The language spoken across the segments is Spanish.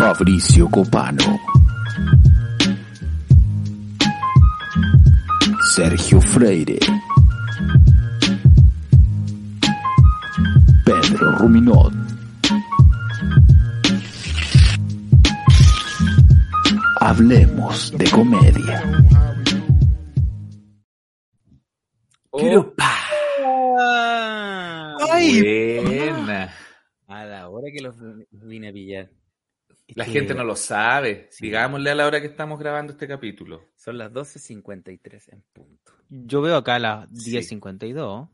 Fabrizio Copano. Sergio Freire. Pedro Ruminot. Hablemos de comedia. A la hora que los vine a pillar. La gente no lo sabe. Sí. Digámosle a la hora que estamos grabando este capítulo. Son las 12.53 en punto. Yo veo acá las Sí. 10.52.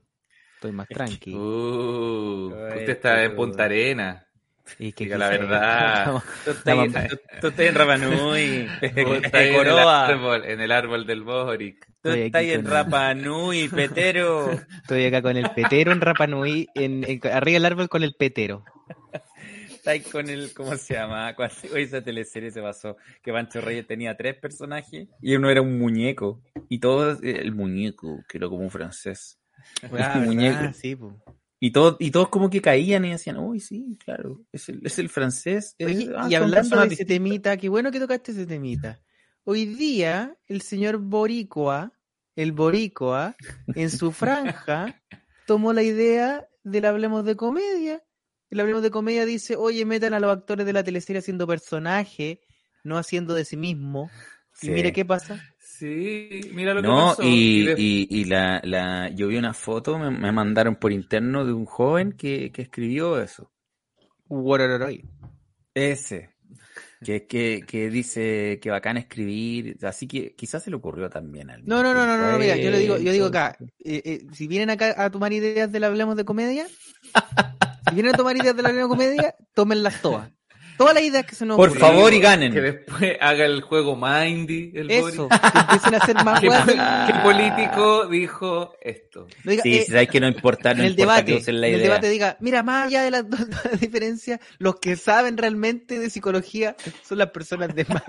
Estoy más tranqui. Uh, usted está en Punta Arena. Y que Diga la verdad. Tú estás, en Rapanui. En el árbol, en el árbol del Boric. Tú estás en Rapanui, petero. Estoy acá con el petero en Rapanui, en, en- arriba del árbol con el petero. Estás con el, ¿cómo se llama? Cuando hoy esa teleserie se pasó, que Pancho Reyes tenía tres personajes y uno era un muñeco. Y todos, eh, el muñeco, que era como un francés. Ah, muñeco. ¿verdad? Sí, po. Y todos, y todos como que caían y decían, uy, sí, claro, es el, es el francés. es- Oye, ah, y hablando de ese distintas". temita, qué bueno que tocaste ese temita. Hoy día, el señor Boricua, el Boricua, en su franja, tomó la idea del Hablemos de Comedia. El Hablemos de Comedia dice, oye, metan a los actores de la teleserie haciendo personaje, no haciendo de sí mismo. Sí. Y mire qué pasa. Sí, mira lo que No, pasó. y, de- y, y la, la, yo vi una foto, me, me mandaron por interno de un joven que, que escribió eso. Guararoroy. Ese. Que, que, que dice que bacán escribir, así que quizás se le ocurrió también al No, no, no, no, no, no, mira, yo le digo, yo digo acá, eh, eh, si vienen acá a tomar ideas del Hablemos de Comedia, si vienen a tomar ideas del Hablemos de Comedia, tómenlas todas. Todas las ideas que se nos Por favor y ganen. Que después haga el juego Mindy, el Eso, que empiecen a hacer más ¿Qué, qué político dijo esto? No diga, Sí, eh, si sabes que no importa, no en el importa que debate, usen la en el idea. debate diga, mira, más allá de las dos dos diferencias, los que saben realmente de psicología son las personas de más.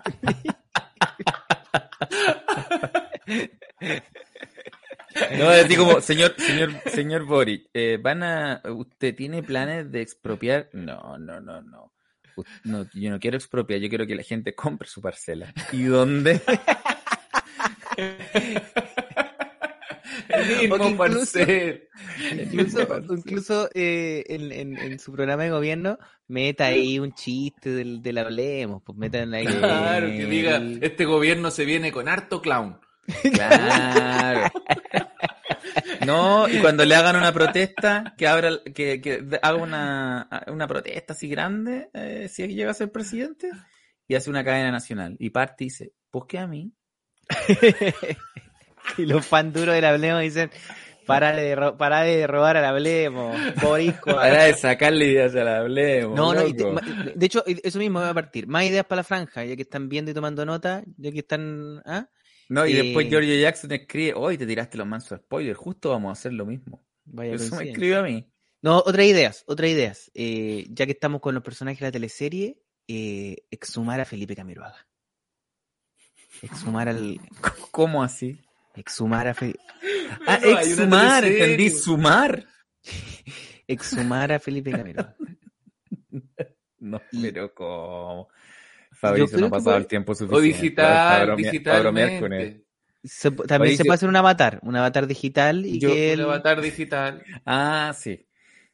No, así como, señor, señor, señor Boric, eh, van a, ¿usted tiene planes de expropiar? No, no, no, no. No, yo no quiero expropiar, yo quiero que la gente compre su parcela. ¿Y dónde? Mismo incluso- parcel. Incluso, incluso eh, en, en- en su programa de gobierno, meta ahí un chiste del, del hablemos, pues metan ahí. Claro, que diga, este gobierno se viene con harto clown. Claro. No, y cuando le hagan una protesta, que abra, que, que haga una, una protesta así grande, eh, si llega a ser presidente, y hace una cadena nacional. Y parte y dice, pues que a mí. Y los fan duros del Hablemos dicen, para de, ro- para de robar al Hablemos, Boricua. Para de sacarle ideas al hablemos. No, no, de hecho, eso mismo va a partir. Más ideas para la franja, ya que están viendo y tomando nota, ya que están... ¿ah? No, y eh, después Giorgio Jackson escribe, hoy te tiraste los mansos spoilers, justo vamos a hacer lo mismo. Vaya Eso me escribió a mí. No, otras ideas, otras ideas. Eh, ya que estamos con los personajes de la teleserie, eh, exhumar a Felipe Camiroaga. Exhumar al... ¿Cómo así? Exhumar a Felipe... Ah, una exhumar, entendí, sumar. Exhumar a Felipe Camiroaga. No, pero ¿cómo? Fabricio creo no ha que pasado puede- el tiempo O suficiente. digital, con él. digitalmente. Se- también se puede hacer un avatar, un avatar digital y Yo- que Un él... avatar digital. Ah, sí.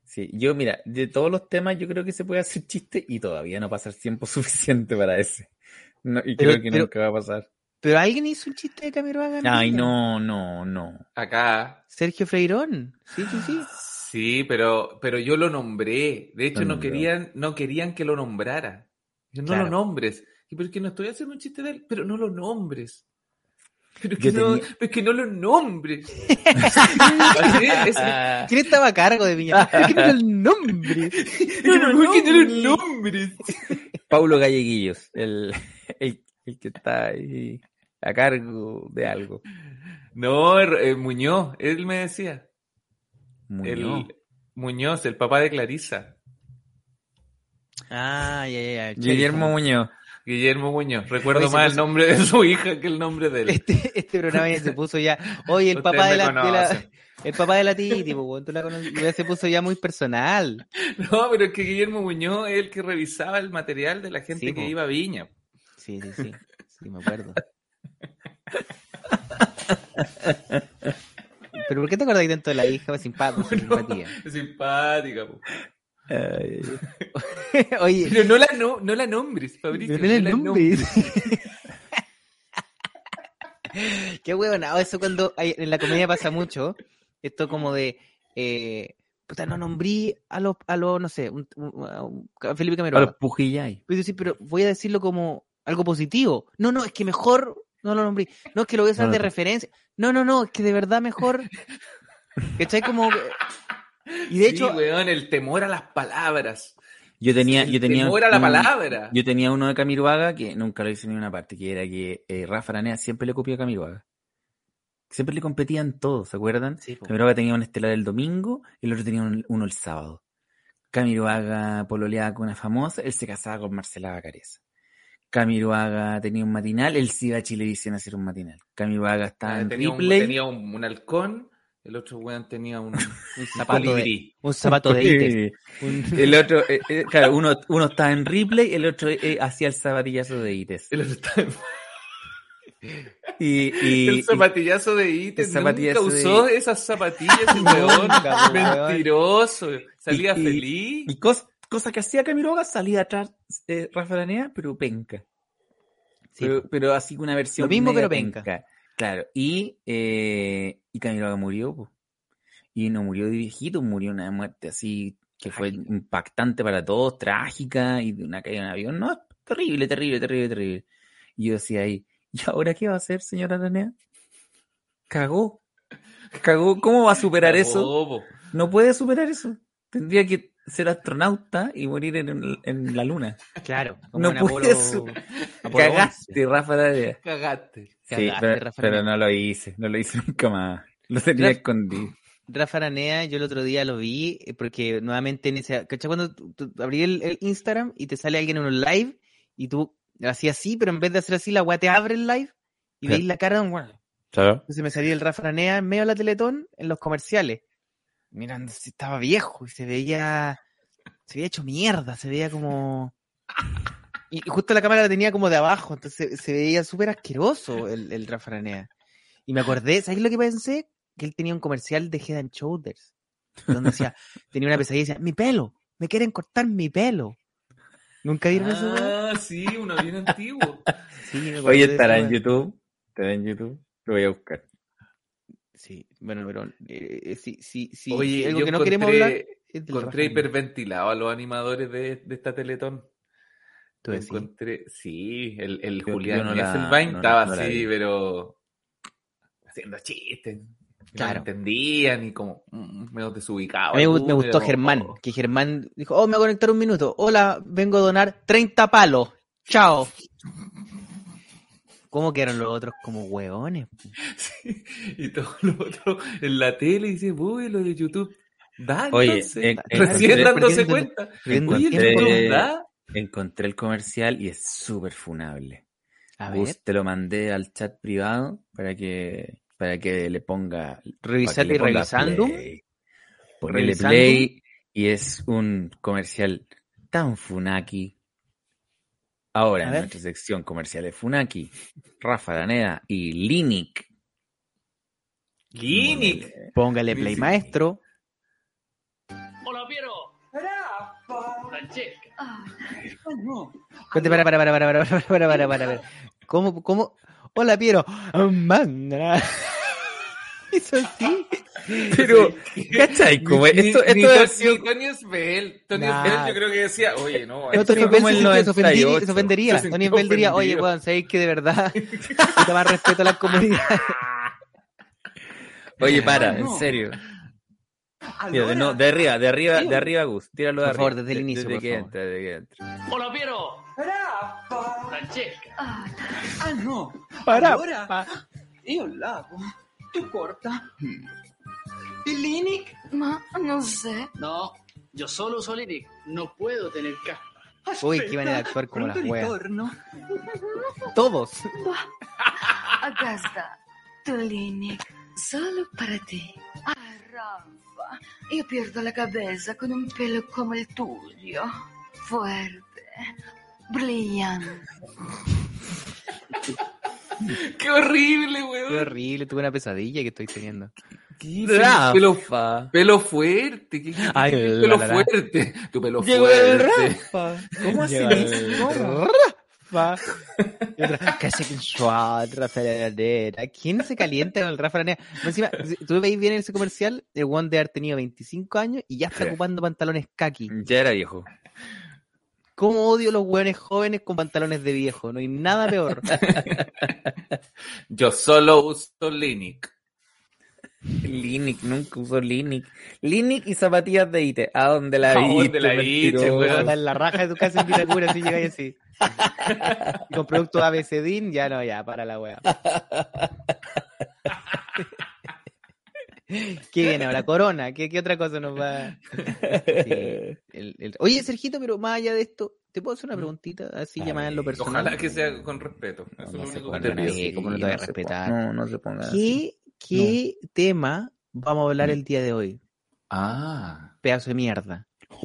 Sí, yo mira, de todos los temas yo creo que se puede hacer chiste y todavía no pasa el tiempo suficiente para ese. No, y Pero- creo que pero- nunca va a pasar. Pero alguien hizo un chiste de Camiroaga. Ay, no, no, no. Acá. Sergio Freirón. Sí, sí, sí. Sí, pero, pero yo lo nombré. De hecho, no querían, no querían que lo nombrara. No Claro. lo nombres. Y pero es que no estoy haciendo un chiste de él, pero no lo nombres. Pero es que, no, tenía- pero es que no lo nombres. Es, ¿Quién estaba a cargo de Viña? ¿Quién era el nombre? Pero ¿por qué no lo nombres? Paulo Galleguillos, el, el, el que está ahí a cargo de algo. No, eh, Muñoz, él me decía. Muñoz. El, Muñoz, el papá de Clarisa. Ah, ya, ya, ya. Guillermo Muñoz. Guillermo Muñoz. Recuerdo más el nombre de su hija que el nombre de él. Este, este programa ya se puso ya. Oye, el papá de la, de la- el papá de la Titi, po, weón, tú la conoces, ya se puso ya muy personal. No, pero es que Guillermo Muñoz es el que revisaba el material de la gente Sí, que po. iba a Viña. Sí, sí, sí. Sí, me acuerdo. ¿Pero por qué te acordáis tanto de la hija? Simpática. Es simpática, po. Ay, Oye, Pero no la, no, no la nombres, Fabricio. no la nombre. Qué huevonado, eso cuando hay- en la comedia pasa mucho. Esto como de. Eh, puta, no nombrí a los, a los no sé, un- un- a a Felipe a Camiroaga. los Pujillay. Pero, sí, pero voy a decirlo como algo positivo. No, no, es que mejor no lo nombré. No, es que lo voy a usar No, de no. referencia. No, no, no, es que de verdad mejor. ¿Cachai? Como. Y de Sí, hecho, weón, el temor a las palabras. Yo tenía, yo tenía temor a la un- palabra. Yo tenía uno de Camiroaga que nunca lo hice en ninguna parte, que era que eh, Rafa Aranea siempre le copió a Camiroaga. Siempre le competían todos, ¿se acuerdan? Sí. Camiroaga tenía un estelar el domingo y el otro tenía un- uno el sábado. Camiroaga pololeaba con una famosa, él se casaba con Marcela Bacareza. Camiroaga tenía un matinal, él sí iba a Chilevisión a hacer un matinal. Camiroaga estaba en Ah, tenía un, replay. tenía un, un halcón, el otro weón tenía un, un zapato de, un zapato de ítem. Un- El otro, eh, eh, claro, uno, uno estaba en replay, el otro eh, hacía el zapatillazo de ITES. El, otro estaba- Y, y- el y- zapatillazo de zapatillazo Nunca de usó esas zapatillas, weón. Mentiroso. Salía Y- feliz. Y cos- cosa que hacía Camiroaga, salía atrás eh, Rafa Aranea, pero penca. Sí, pero, pero así que una versión Lo mismo, pero penca. Claro, y, eh, y Camiroaga murió, po. y no murió de viejito, murió una muerte así que fue impactante para todos, trágica, y de una caída en avión, no, terrible, terrible, terrible, terrible. Y yo decía ahí, ¿y ahora qué va a hacer, señora Aranea? Cagó. Cagó, ¿cómo va a superar eso? No puede superar eso. Tendría que ser astronauta y morir en, en la luna. Claro. No en puede Apolo- Cagaste, Rafa Aranea. Cagaste. Sí, Cagaste, pero, Rafa pero no lo hice, no lo hice nunca más. Lo tenía Rafa- escondido. Rafa Aranea, yo el otro día lo vi eh, porque nuevamente en ese. ¿Cachai? Cuando tú, tú abrí el, el Instagram y te sale alguien en un live y tú hacías así, pero en vez de hacer así, la weá te abre el live y veis la cara de un weón. Claro. Entonces me salía el Rafa Aranea en medio de la Teletón en los comerciales. Mirando si estaba viejo y se veía. Se veía hecho mierda, se veía como. Y y justo la cámara la tenía como de abajo, entonces se veía súper asqueroso el, el Rafa Aranea. Y me acordé, ¿sabes lo que pensé? Que él tenía un comercial de Head and Shoulders. Donde decía, tenía una pesadilla y decía, mi pelo, me quieren cortar mi pelo. ¿Nunca vieron eso? Ah, sí, uno bien antiguo. Sí, Oye, estará en. YouTube. Estará en YouTube. Lo voy a buscar. Sí, bueno, pero eh, eh, sí, sí, sí. Oye, algo yo que no queremos encontré- hablar es del Encontré hiperventilado a los animadores de, de esta Teletón. Tú. Encontré, sí, el, el Julián no no- estaba no así, pero haciendo chistes. Claro. No entendían y como mm, medio desubicado. A mí me, gu- me gustó Germán, que Germán dijo, oh, me voy a conectar un minuto. Hola, vengo a donar 30 palos. Chao. ¿Cómo quedaron los otros como hueones? Sí, y todo lo otro en la tele dice, uy, lo de YouTube. Da, Oye, entonces, en- en- recién en- dándose cuenta. Oye, da. Encontré el comercial y es súper funable. A ver, te lo mandé al chat privado para que para que le ponga le y revisando. Revisando. play y es un comercial tan funaki. Ahora en nuestra sección comerciales funaki, Rafa Araneda y Linic. Ginic. Póngale play maestro. Hola, Piero. Francesca. Espérate, para, para, para, para, para, para, para, para, para, para. ¿Cómo, cómo? Hola, Piero. Manda. Hizo así. Pero, ¿cachai? Como esto, ni- esto ni sido- Tony Svel. Tony Nah. Svel yo creo que decía, oye, no, No, esto Tony como se, ofendería, 98. se ofendería. Se Tony Bell diría, oye, weón, sabéis que de verdad necesito más respeto a la comunidad. Oye, para, Ah, no. en serio. Mira, de, no, de arriba, de arriba, de arriba, Gus. Tíralo de Por arriba. favor, desde el inicio, Desde por que entra, desde que entra. Hola Piero. Francesca. Ah no, Para, allora pa. io tu corta. ¿Y Linic? Ma non sé. No, yo solo uso Linic. No puedo tener caspa. Uy, qué manera de actuar como las weas. Todos. Acá está tu Linic, solo para ti. Ah, Rafa, io pierdo la cabeza con un pelo come il tuyo. Fuerte, brillante. Qué horrible, Qué weón. horrible, tuve una pesadilla que estoy teniendo. Qué. Pelo, pelo fuerte. ¿Qué, qué- qué- Ay, qué la, pelo la, la. fuerte. Tu pelo Llegó el fuerte. Rafa. ¿Cómo así? El. Rafa. Que se Rafa Araneda. ¿Quién se calienta con el Rafa? Más Encima, tú veis bien ese comercial, el one de haber tenido 25 años y ya está Sí. ocupando pantalones kaki. Ya era viejo. ¿Cómo odio los hueones jóvenes con pantalones de viejo? No hay nada peor. Yo solo uso Linic. Linic, nunca usó Linic. Linic y zapatillas de Ite. ¿A dónde la ¿A vi? dónde la viste, weón? En la raja de tu casa en Vitacura, así llegáis así. Y con productos ABCDIN, ya no, ya, para la wea. ¿Qué viene ahora? Corona, ¿qué, qué otra cosa nos va? Sí, el- el- Oye, Sergito, pero más allá de esto, ¿te puedo hacer una preguntita así A llamada en lo personal? Ojalá que sea con respeto. Eso No, es lo único que te pido. así. ¿cómo no te voy a respetar? No, no se pongan así. ¿Qué, qué tema vamos a hablar el día de hoy? Ah. Pedazo de mierda.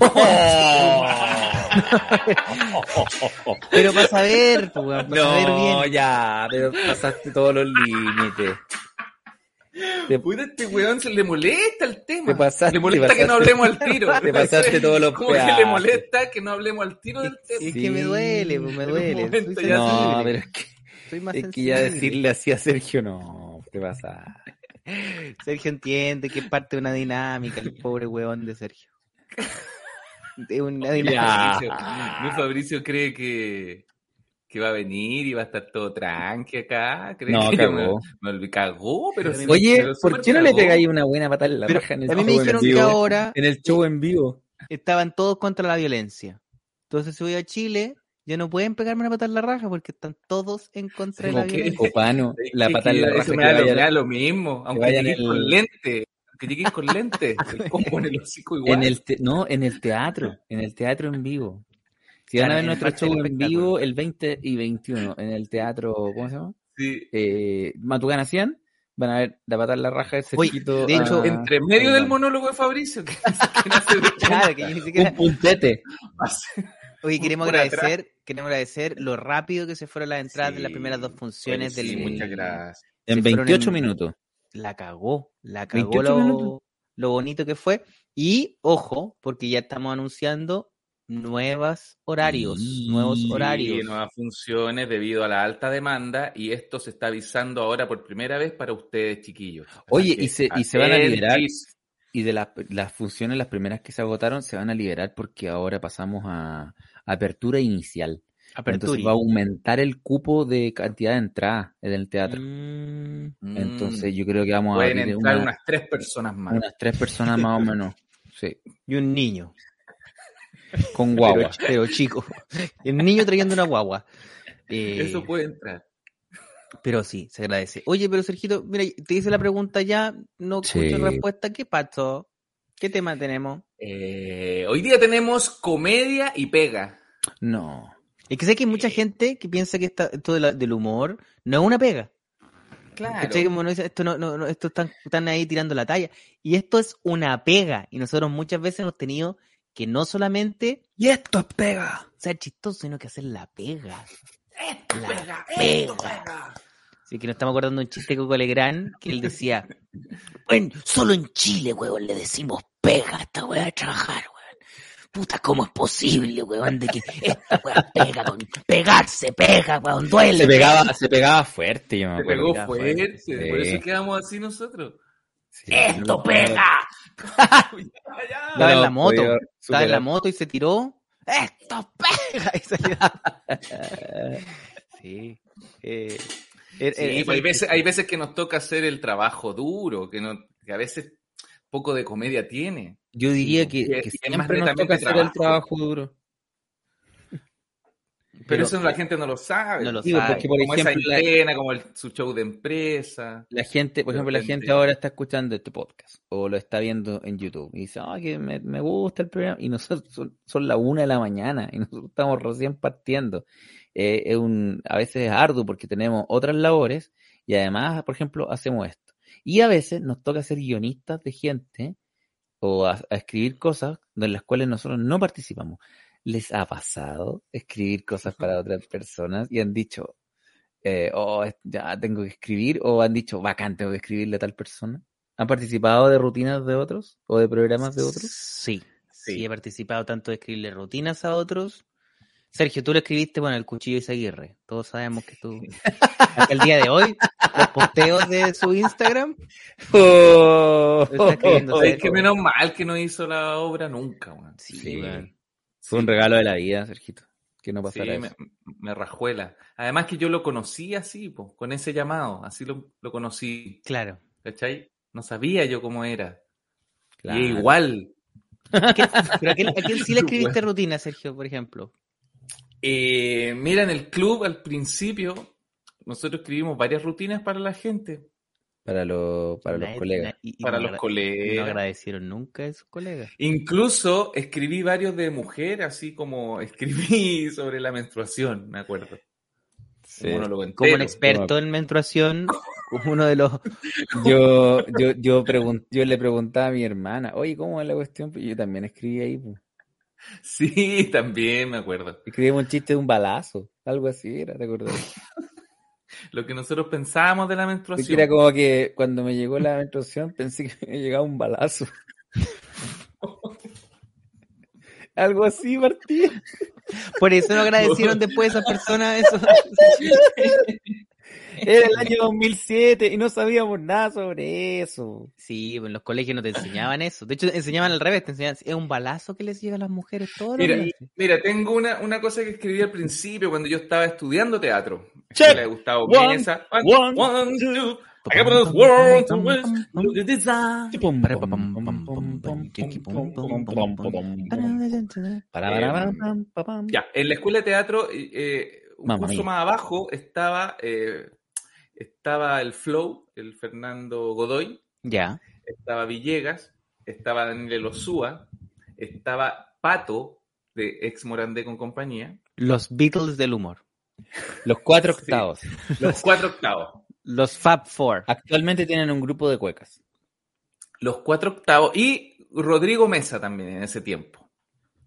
Pero para saber, pues, para saber No, bien. ya, pero pasaste todos los límites. Te, Puta, este weón se le molesta el tema. Te pasaste, le molesta te que no hablemos al tiro. Te pasaste todos los Como que le molesta que no hablemos al tiro del tema. Es que me duele, pues, me duele. no, sensible. pero es que, Soy más es que ya decirle así a Sergio, no, te pasa. Sergio entiende que es parte de una dinámica, el pobre huevón de Sergio. De una dinámica. Fabricio, mi Fabricio cree que, que va a venir y va a estar todo tranqui acá. ¿Cree No, que cagó. Me, me olvidé- cagó, pero sí, Oye, pero ¿por qué no le cagó. pegáis una buena patada en la Pero raja en el a mí me show en dijeron que vivo? ahora En el show en vivo. estaban todos contra la violencia. Entonces, si voy a Chile, ya no pueden pegarme una patada en la raja porque están todos en contra de la Como que- violencia. Copano, la patada en la que raja eso que me da, lo, vaya lo mismo, aunque vayan llegues el- con lente. Aunque llegues con lente. El combo en el hocico igual. En el te- no, en el teatro, en el teatro en vivo. Si van a ver nuestro del show en vivo el 20 y 21 en el teatro, ¿cómo se llama? Sí. Eh, Matucana 100, van a ver la patada en la raja de Oye, Sergito. de hecho, a- Entre medio del monólogo de Fabricio, que, que nace de Claro, que yo ni siquiera... un puntete. Oye, queremos atrás. agradecer, queremos agradecer lo rápido que se fueron las entradas de las primeras dos funciones Sí, del muchas gracias. En Se fueron 28 en- minutos. la cagó, la cagó 28 minutos. lo, lo bonito que fue. Y ojo, porque ya estamos anunciando nuevos horarios, Sí, nuevos horarios. nuevas funciones debido a la alta demanda y esto se está avisando ahora por primera vez para ustedes, chiquillos. Oye, y se- y se van a liberar. Y de las, las funciones, las primeras que se agotaron, se van a liberar porque ahora pasamos a apertura inicial. Entonces Apertura. va a aumentar el cupo de cantidad de entradas en el teatro. Mm, Entonces yo creo que vamos a pueden abrir entrar una- unas tres personas más. unas tres personas más o menos. Sí, y un niño, con guagua. pero chico. El niño trayendo una guagua. Eh, Eso puede entrar. Pero sí, se agradece. Oye, pero Sergito, mira, te hice la pregunta ya, no Sí. escucho respuesta. ¿Qué pasó? ¿Qué tema tenemos? Eh, hoy día tenemos comedia y pega. No. Es que sé que hay mucha gente que piensa que esta, esto de la- del humor no es una pega. Claro. Como esto no, no, no, esto están, están ahí tirando la talla. Y esto es una pega. Y nosotros muchas veces hemos tenido que no solamente Y esto es pega. ser chistoso, sino que hacer la pega. La pega, pega. Así que nos estamos acordando de un chiste de Coco Legrand que él decía, bueno, solo en Chile, huevón, le decimos pega a esta weá de trabajar, weón. Puta, ¿cómo es posible, weón, de que esta weá pega con pegarse, pega, weón, duele. Se pegaba, se pegaba fuerte, yo me Se acuerdo. pegó ya, fuerte, sí. por eso quedamos así nosotros. Sí, ¡Esto no- pega! Estaba en la moto. Estaba en la moto y se tiró. ¡Esto pega! Y salió. sí. Eh, er- Sí, er- pues hay, veces, hay veces que nos toca hacer el trabajo duro, que, no, que a veces poco de comedia tiene. Yo diría que, que más siempre nos toca hacer el trabajo duro. Pero, eso la gente no lo sabe. No lo Digo, sabe. porque, por como esa ejemplo, la- antena, como el- su show de empresa. La gente, por ejemplo, la gente ahora está escuchando este podcast o lo está viendo en YouTube y dice, ah, que me, me gusta el programa y nosotros son, son la una de la mañana y nosotros estamos recién partiendo. Eh, es un, a veces es arduo porque tenemos otras labores y además, por ejemplo, hacemos esto. Y a veces nos toca ser guionistas de gente o a, a escribir cosas de las cuales nosotros no participamos. ¿Les ha pasado escribir cosas para otras personas y han dicho, eh, oh, ya tengo que escribir, o han dicho, bacán, tengo que escribirle a tal persona? ¿Han participado de rutinas de otros o de programas de otros? Sí, sí, Sí. he participado tanto de escribirle rutinas a otros. Sergio, tú lo escribiste, bueno, el cuchillo Isaguirre. Todos sabemos que tú, hasta el día de hoy, los posteos de su Instagram, Oh, Oye, Sergio. es que menos mal que no hizo la obra nunca, weón. Sí, weón. Fue un regalo de la vida, Sergito, que no pasara me, eso. me rajuela. Además que yo lo conocí así, po, con ese llamado, así lo, lo conocí, claro. ¿cachai? No sabía yo cómo era. Claro. Y igual. ¿A quién, pero a quién, a quién sí le escribiste rutina, Sergio, por ejemplo? Eh, mira, en el club al principio, nosotros escribimos varias rutinas para la gente, Para, lo- para los colegas. na- y- y para no los agra- No colegas. agradecieron nunca a sus colegas. Incluso escribí varios de mujer, así como escribí sobre la menstruación, me acuerdo. Sí. Un monólogo Como un experto en menstruación, como uno de los... Yo, yo, yo, pregun- yo le preguntaba a mi hermana, oye, ¿cómo es la cuestión? Pues yo también escribí ahí. pues. Sí, también me acuerdo. Escribimos un chiste de un balazo, algo así era, ¿te acordás? Lo que nosotros pensábamos de la menstruación. Era como que cuando me llegó la menstruación pensé que me llegaba un balazo. Algo así, Martín. Por eso no agradecieron después a esas personas eso. Era el año 2007 y no sabíamos nada sobre eso. Sí, pues en los colegios no te enseñaban eso. De hecho, enseñaban al revés, te enseñaban, es un balazo que les llega a las mujeres todos los Mira, días. Mira, tengo una, una cosa que escribí al principio cuando yo estaba estudiando teatro. Check. Le Gustavo One, Mesa. one, one, two. World to wish, pam, pa, pam. Ya, en la escuela de teatro, eh, un Mamma curso mía. más abajo estaba, eh, estaba el Flow, el Fernando Godoy, Ya. estaba Villegas, estaba Daniel Osúa, estaba Pato, de ex Morandé con compañía, Los Beatles del humor. Los cuatro Sí. octavos. los cuatro octavos. Los Fab Four. Actualmente tienen un grupo de cuecas. Los cuatro octavos y Rodrigo Mesa también en ese tiempo.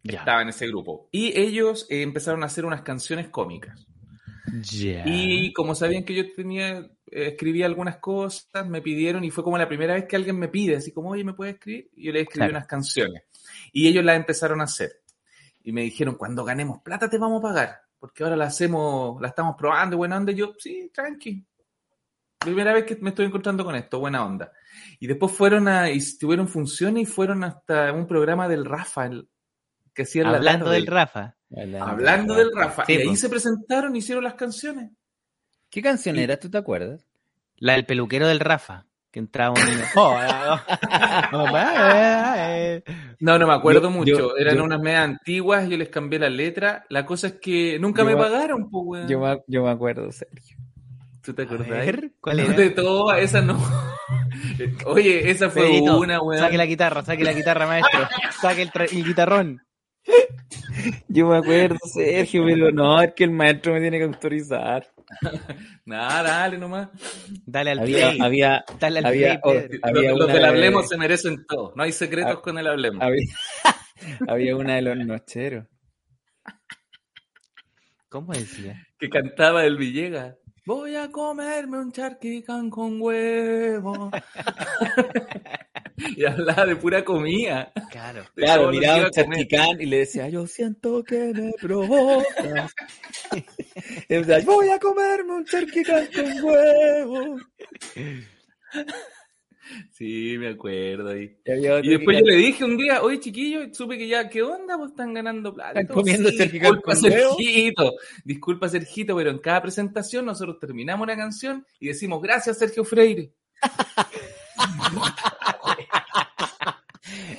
Ya. Estaba en ese grupo. Y ellos eh, empezaron a hacer unas canciones cómicas. Ya. Y como sabían que yo tenía, eh, escribía algunas cosas, me pidieron, y fue como la primera vez que alguien me pide, así como, oye, ¿me puedes escribir? Y yo le escribí Claro. unas canciones. Y ellos las empezaron a hacer. Y me dijeron, cuando ganemos plata te vamos a pagar, porque ahora la hacemos, la estamos probando, buena onda. Y yo, sí, tranqui. Primera vez que me estoy encontrando con esto, buena onda. Y después fueron a, y tuvieron funciones y fueron hasta un programa del Rafa, el- que hacía en la Hablando tarde. del Rafa. Hablando del Rafa. Sí, y ahí pues. se presentaron, hicieron las canciones. ¿Qué canción era? ¿Tú te acuerdas? La del peluquero del Rafa. Que entraba un... No, no me acuerdo Yo- mucho. yo- Eran yo- unas medias antiguas, yo les cambié la letra. La cosa es que nunca Yo me pagaron, pues, weón. Yo me, yo me acuerdo, Sergio. ¿Tú te A acordás? ver, ¿cuál No, era? De todas, esa no. Oye, esa fue Pedrito, una, weón. saque la guitarra, saque la guitarra, maestro. Saque el, tra- el guitarrón. Yo me acuerdo, Sergio, pero no, es que el maestro me tiene que autorizar. Nada, dale nomás. Dale al Había, play. había, Dale al había- play, oh, había los del de- Hablemos se merecen todo. No hay secretos Ah, con el Hablemos. había, había una de los nocheros. ¿Cómo decía? Que cantaba el Villegas. Voy a comerme un charquicán con huevo. y hablaba de pura comida. Claro. de Claro, miraba un charquicán y le decía, yo siento que me provocas. Y decía, voy a comerme un charquicán con huevo. Sí, me acuerdo ahí. Y Y después yo le dije un día, oye chiquillo, supe que ya, ¿qué onda? Pues están ganando plata. Están comiendo Sí, disculpa. Sergito. Disculpa, Sergito, pero en cada presentación nosotros terminamos una canción y decimos, gracias, Sergio Freire.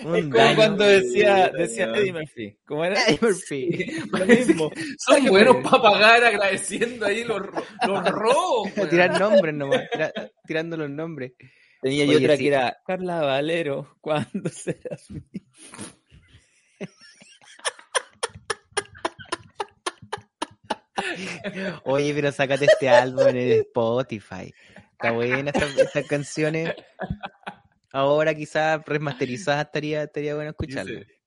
Un Es como daño. cuando decía, decía. Eddie Murphy. ¿Cómo era? Eddie Murphy. Lo mismo. Son buenos para pagar agradeciendo ahí los, los robos. Tirar nombres nomás, tira- tirando los nombres. Tenía yo otra sí. que era Carla Valero, ¿cuándo serás mi? Oye, pero sácate este álbum en el Spotify. Está buena estas, estas canciones. Ahora quizás remasterizadas estaría, estaría bueno escucharlo. Dice-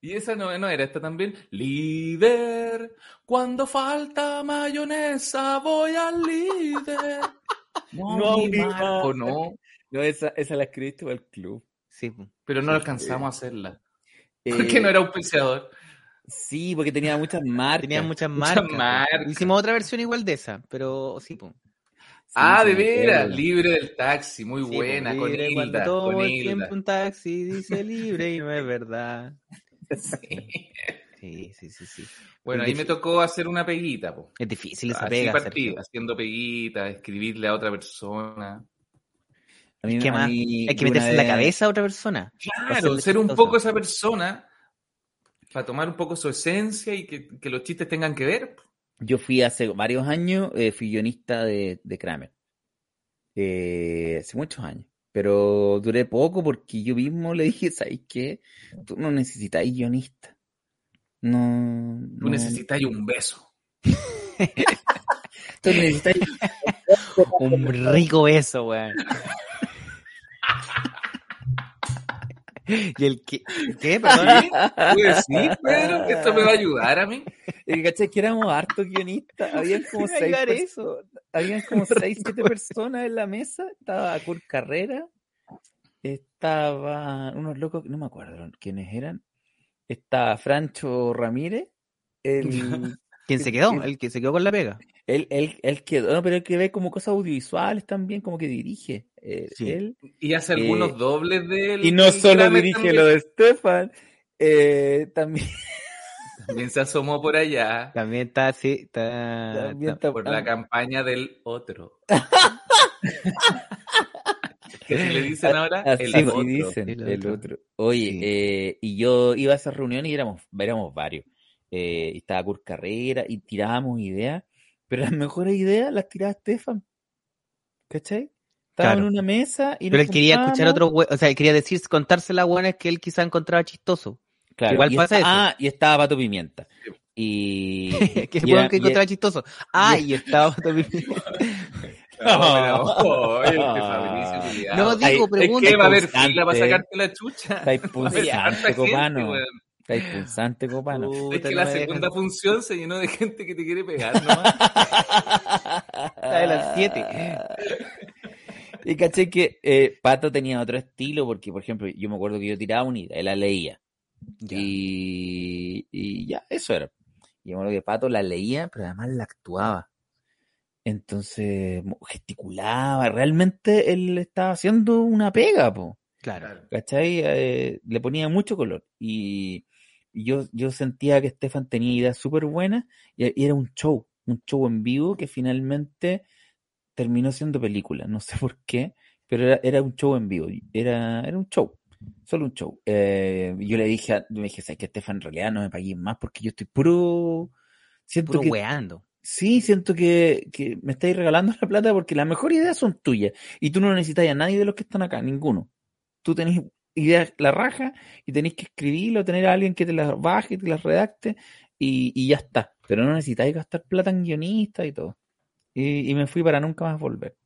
Y esa no, no era esta también. Líder, cuando falta mayonesa, voy al líder. No, No, mi Marco, no. No, esa, esa la escribiste para el club. Sí. Pero no alcanzamos a hacerla. Eh, Porque no era auspiciador. Sí, porque tenía muchas marcas. Tenían muchas Muchas marcas. po. marcas. Hicimos otra versión igual de esa, pero sí, po. Ah, de veras. Libre del taxi. Muy Sí, po, buena. Con libre Hilda. Todo Con el Hilda. tiempo un taxi dice libre y no es verdad. Sí. Sí, sí, sí, sí. Bueno, Es ahí me tocó hacer una peguita. Po. Es difícil esa Así pega. partí, Sergio. haciendo peguitas, escribirle a otra persona. A mí- ¿Qué a más? mí Hay que meterse en la cabeza a otra persona. Claro, ser un poco esa persona para tomar un poco su esencia y que, que los chistes tengan que ver. Yo fui hace varios años, eh, fui guionista de, de Kramer. Eh, hace muchos años. Pero duré poco porque yo mismo le dije, ¿sabes qué? Tú no necesitas guionista. No. Tú no- necesitas un beso. Tú necesitas. Un rico beso, weón. ¿Y el qué? ¿Qué? Perdón. Decís, Pedro, que esto me va a ayudar a mí. ¿Cachai? Que éramos hartos guionistas. Habían como seis eso. Habían como seis, siete personas en la mesa. Estaba Kurt Carrera. Estaba unos locos, no me acuerdo quiénes eran. Estaba Francho Ramírez. El, ¿Quién se quedó? El que se quedó con la pega. él, él, él quedó, no, pero el que ve como cosas audiovisuales también, como que dirige. eh, Sí. él. Y hace Eh, algunos dobles del. Y no solo dirige también. lo de Stefan, eh, también, También se asomó por allá. También está así. Está, también está- está- Por la campaña del otro. ¿Qué se le dicen ahora? Así el sí otro. dicen, El el otro. Oye, Sí. eh, y yo iba a esa reunión y éramos, éramos varios. Eh, y estaba Kurt Carrera y tirábamos ideas, pero las mejores ideas las tiraba Stefan. ¿Cachai? Claro. en una mesa y Pero él quería escuchar otro, we- o sea, él quería decir, contársela a weones que él quizá encontraba chistoso. Claro, igual y pasa eso. Ah, y estaba Pato Pimienta. Y, que y era- que y- encontraba chistoso. Ah, y estaba también. No, pero. No, digo, pregunta. Es que va a haber fila para sacarte la chucha. Estáis Hay pulsante, harta gente, copano. Estáis pulsante, copano. Es que no la segunda función se llenó de gente que te quiere pegar, nomás. La de las siete. Y caché que eh, Pato tenía otro estilo, porque, por ejemplo, yo me acuerdo que yo tiraba una idea, él la leía. Y, y ya, eso era. Y acuerdo que Pato la leía, pero además la actuaba. Entonces, gesticulaba. Realmente él estaba haciendo una pega, po. Claro. ¿Cachai? Eh, le ponía mucho color. Y, yo, yo sentía que Stefan tenía ideas súper buenas y, y era un show, un show en vivo que finalmente terminó siendo película. No sé por qué, pero era, era un show en vivo. Era, era un show, solo un show. Eh, yo le dije, a- me dije, ¿sabes que Stefan en realidad no me pagues más porque yo estoy puro... Siento Puro que weando. Sí, siento que, que me estáis regalando la plata porque las mejores ideas son tuyas y tú no necesitas a nadie de los que están acá, ninguno. Tú tenés ideas, la raja, y tenés que escribirlo, tener a alguien que te las baje, te las redacte y, y ya está. Pero no necesitáis gastar plata en guionistas y todo. Y, y me fui para nunca más volver.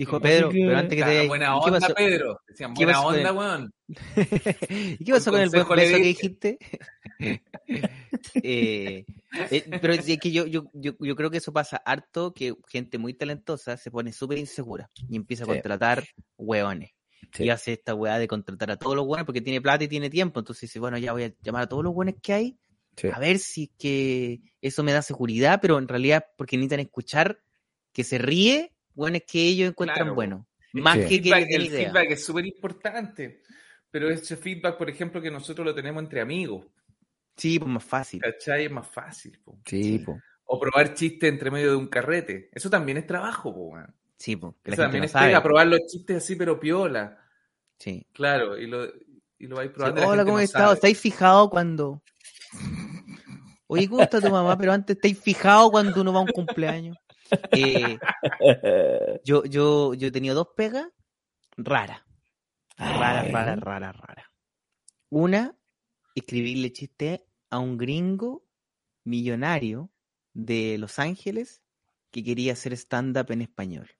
Dijo Pedro, que- pero antes que te buena ¿y qué onda, pasó? Pedro. Decían, ¿Qué buena pasó onda, weón. ¿Y qué pasó con el buen beso que dijiste? Eh, eh, pero es que yo, yo, yo, yo creo que eso pasa harto, que gente muy talentosa se pone súper insegura y empieza a Sí. contratar hueones. Sí. Y hace esta weá de contratar a todos los hueones porque tiene plata y tiene tiempo. Entonces dice, bueno, ya voy a llamar a todos los hueones que hay Sí. a ver si es que eso me da seguridad, pero en realidad porque necesitan escuchar que se ríe, hueones que ellos encuentran Claro. buenos. Más que feedback, querer el idea. feedback es súper importante. Pero ese feedback, por ejemplo, que nosotros lo tenemos entre amigos, Sí, pues más fácil. ¿cachai? Es más fácil. po. Sí, po. O probar chistes entre medio de un carrete. Eso también es trabajo, po, weón. Sí, pues. Que la Eso gente también no es sabe. pega, probar los chistes así, pero piola. Sí. Claro, y lo, y lo vais Sí, probando. la Hola, gente ¿cómo no estás? ¿Estáis fijado cuando.? Oye, ¿cómo está tu mamá? Pero antes, ¿estáis fijado cuando uno va a un cumpleaños? Eh, yo, yo, yo he tenido dos pegas raras. Raras, raras, raras, raras. Una, escribirle chiste a un gringo millonario de Los Ángeles que quería hacer stand-up en español.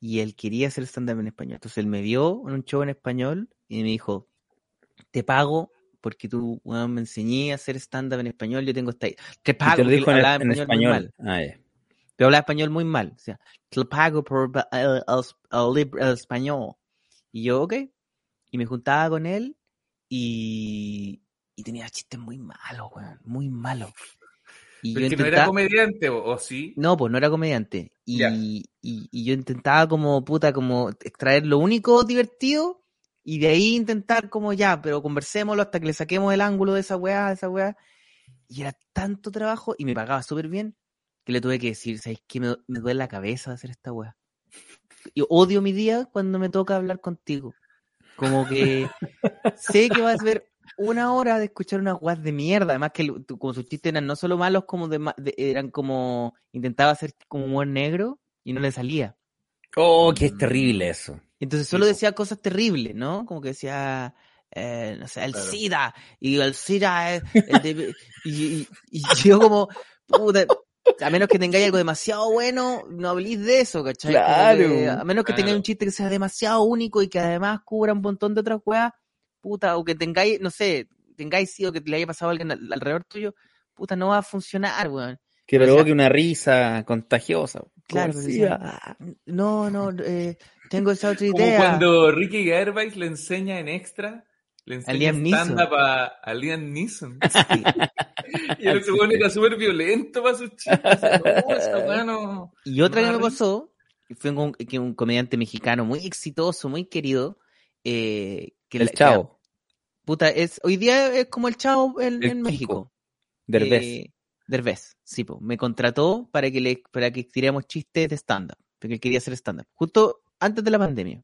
Y él quería hacer stand-up en español. Entonces él me vio en un show en español y me dijo, te pago porque tú me enseñé a hacer stand-up en español, yo tengo esta... Te pago, te lo dijo en, español. Ah, ya. Pero hablaba español muy mal. O sea, te lo pago por el, el- el el español. Y yo, ok. Y me juntaba con él y, y tenía chistes muy malos, weón. Muy malos. Y Pero yo que no era comediante, o, o sí. no, pues no era comediante. Y, Ya. y, y yo intentaba como, puta, como extraer lo único divertido y de ahí intentar como ya, pero conversémoslo hasta que le saquemos el ángulo de esa weá, de esa weá. Y era tanto trabajo y me pagaba súper bien que le tuve que decir, ¿sabes qué? Me, me duele la cabeza hacer esta weá. Y odio mi día cuando me toca hablar contigo. Como que sé que va a ser una hora de escuchar unas weas de mierda. Además que como sus chistes eran no solo malos, como de, ma- de- eran como intentaba hacer como humor negro y no le salía. Oh, que es terrible eso. Entonces solo decía cosas terribles, ¿no? Como que decía, eh, no sé, el Claro. SIDA, y el SIDA es... el de- y, y- y yo como, puta, a menos que tengáis algo demasiado bueno, no habléis de eso, ¿cachai? Como que, Claro. a menos que Claro. tengáis un chiste que sea demasiado único y que además cubra un montón de otras weas, puta, o que tengáis, no sé, tengáis sido que le haya pasado a alguien al- alrededor tuyo, puta, no va a funcionar, weón. Que O sea- provoque una risa contagiosa. Claro, Como decía, no, no, eh, tengo esa otra Como idea. cuando Ricky Gervais le enseña en extra, le Neeson. stand-up a, a Liam Neeson. Sí. Y el segundo era súper violento para sus chistes. No, Y otra no que me pasó, fue un, que un comediante mexicano muy exitoso, muy querido, eh, que El la- chavo, puta, es, hoy día es como el chavo en, El en Kiko. México. Derbez. Eh, Derbez, sí, po, me contrató para que le, para que tiráramos chistes de stand-up, porque él quería hacer stand-up, justo antes de la pandemia.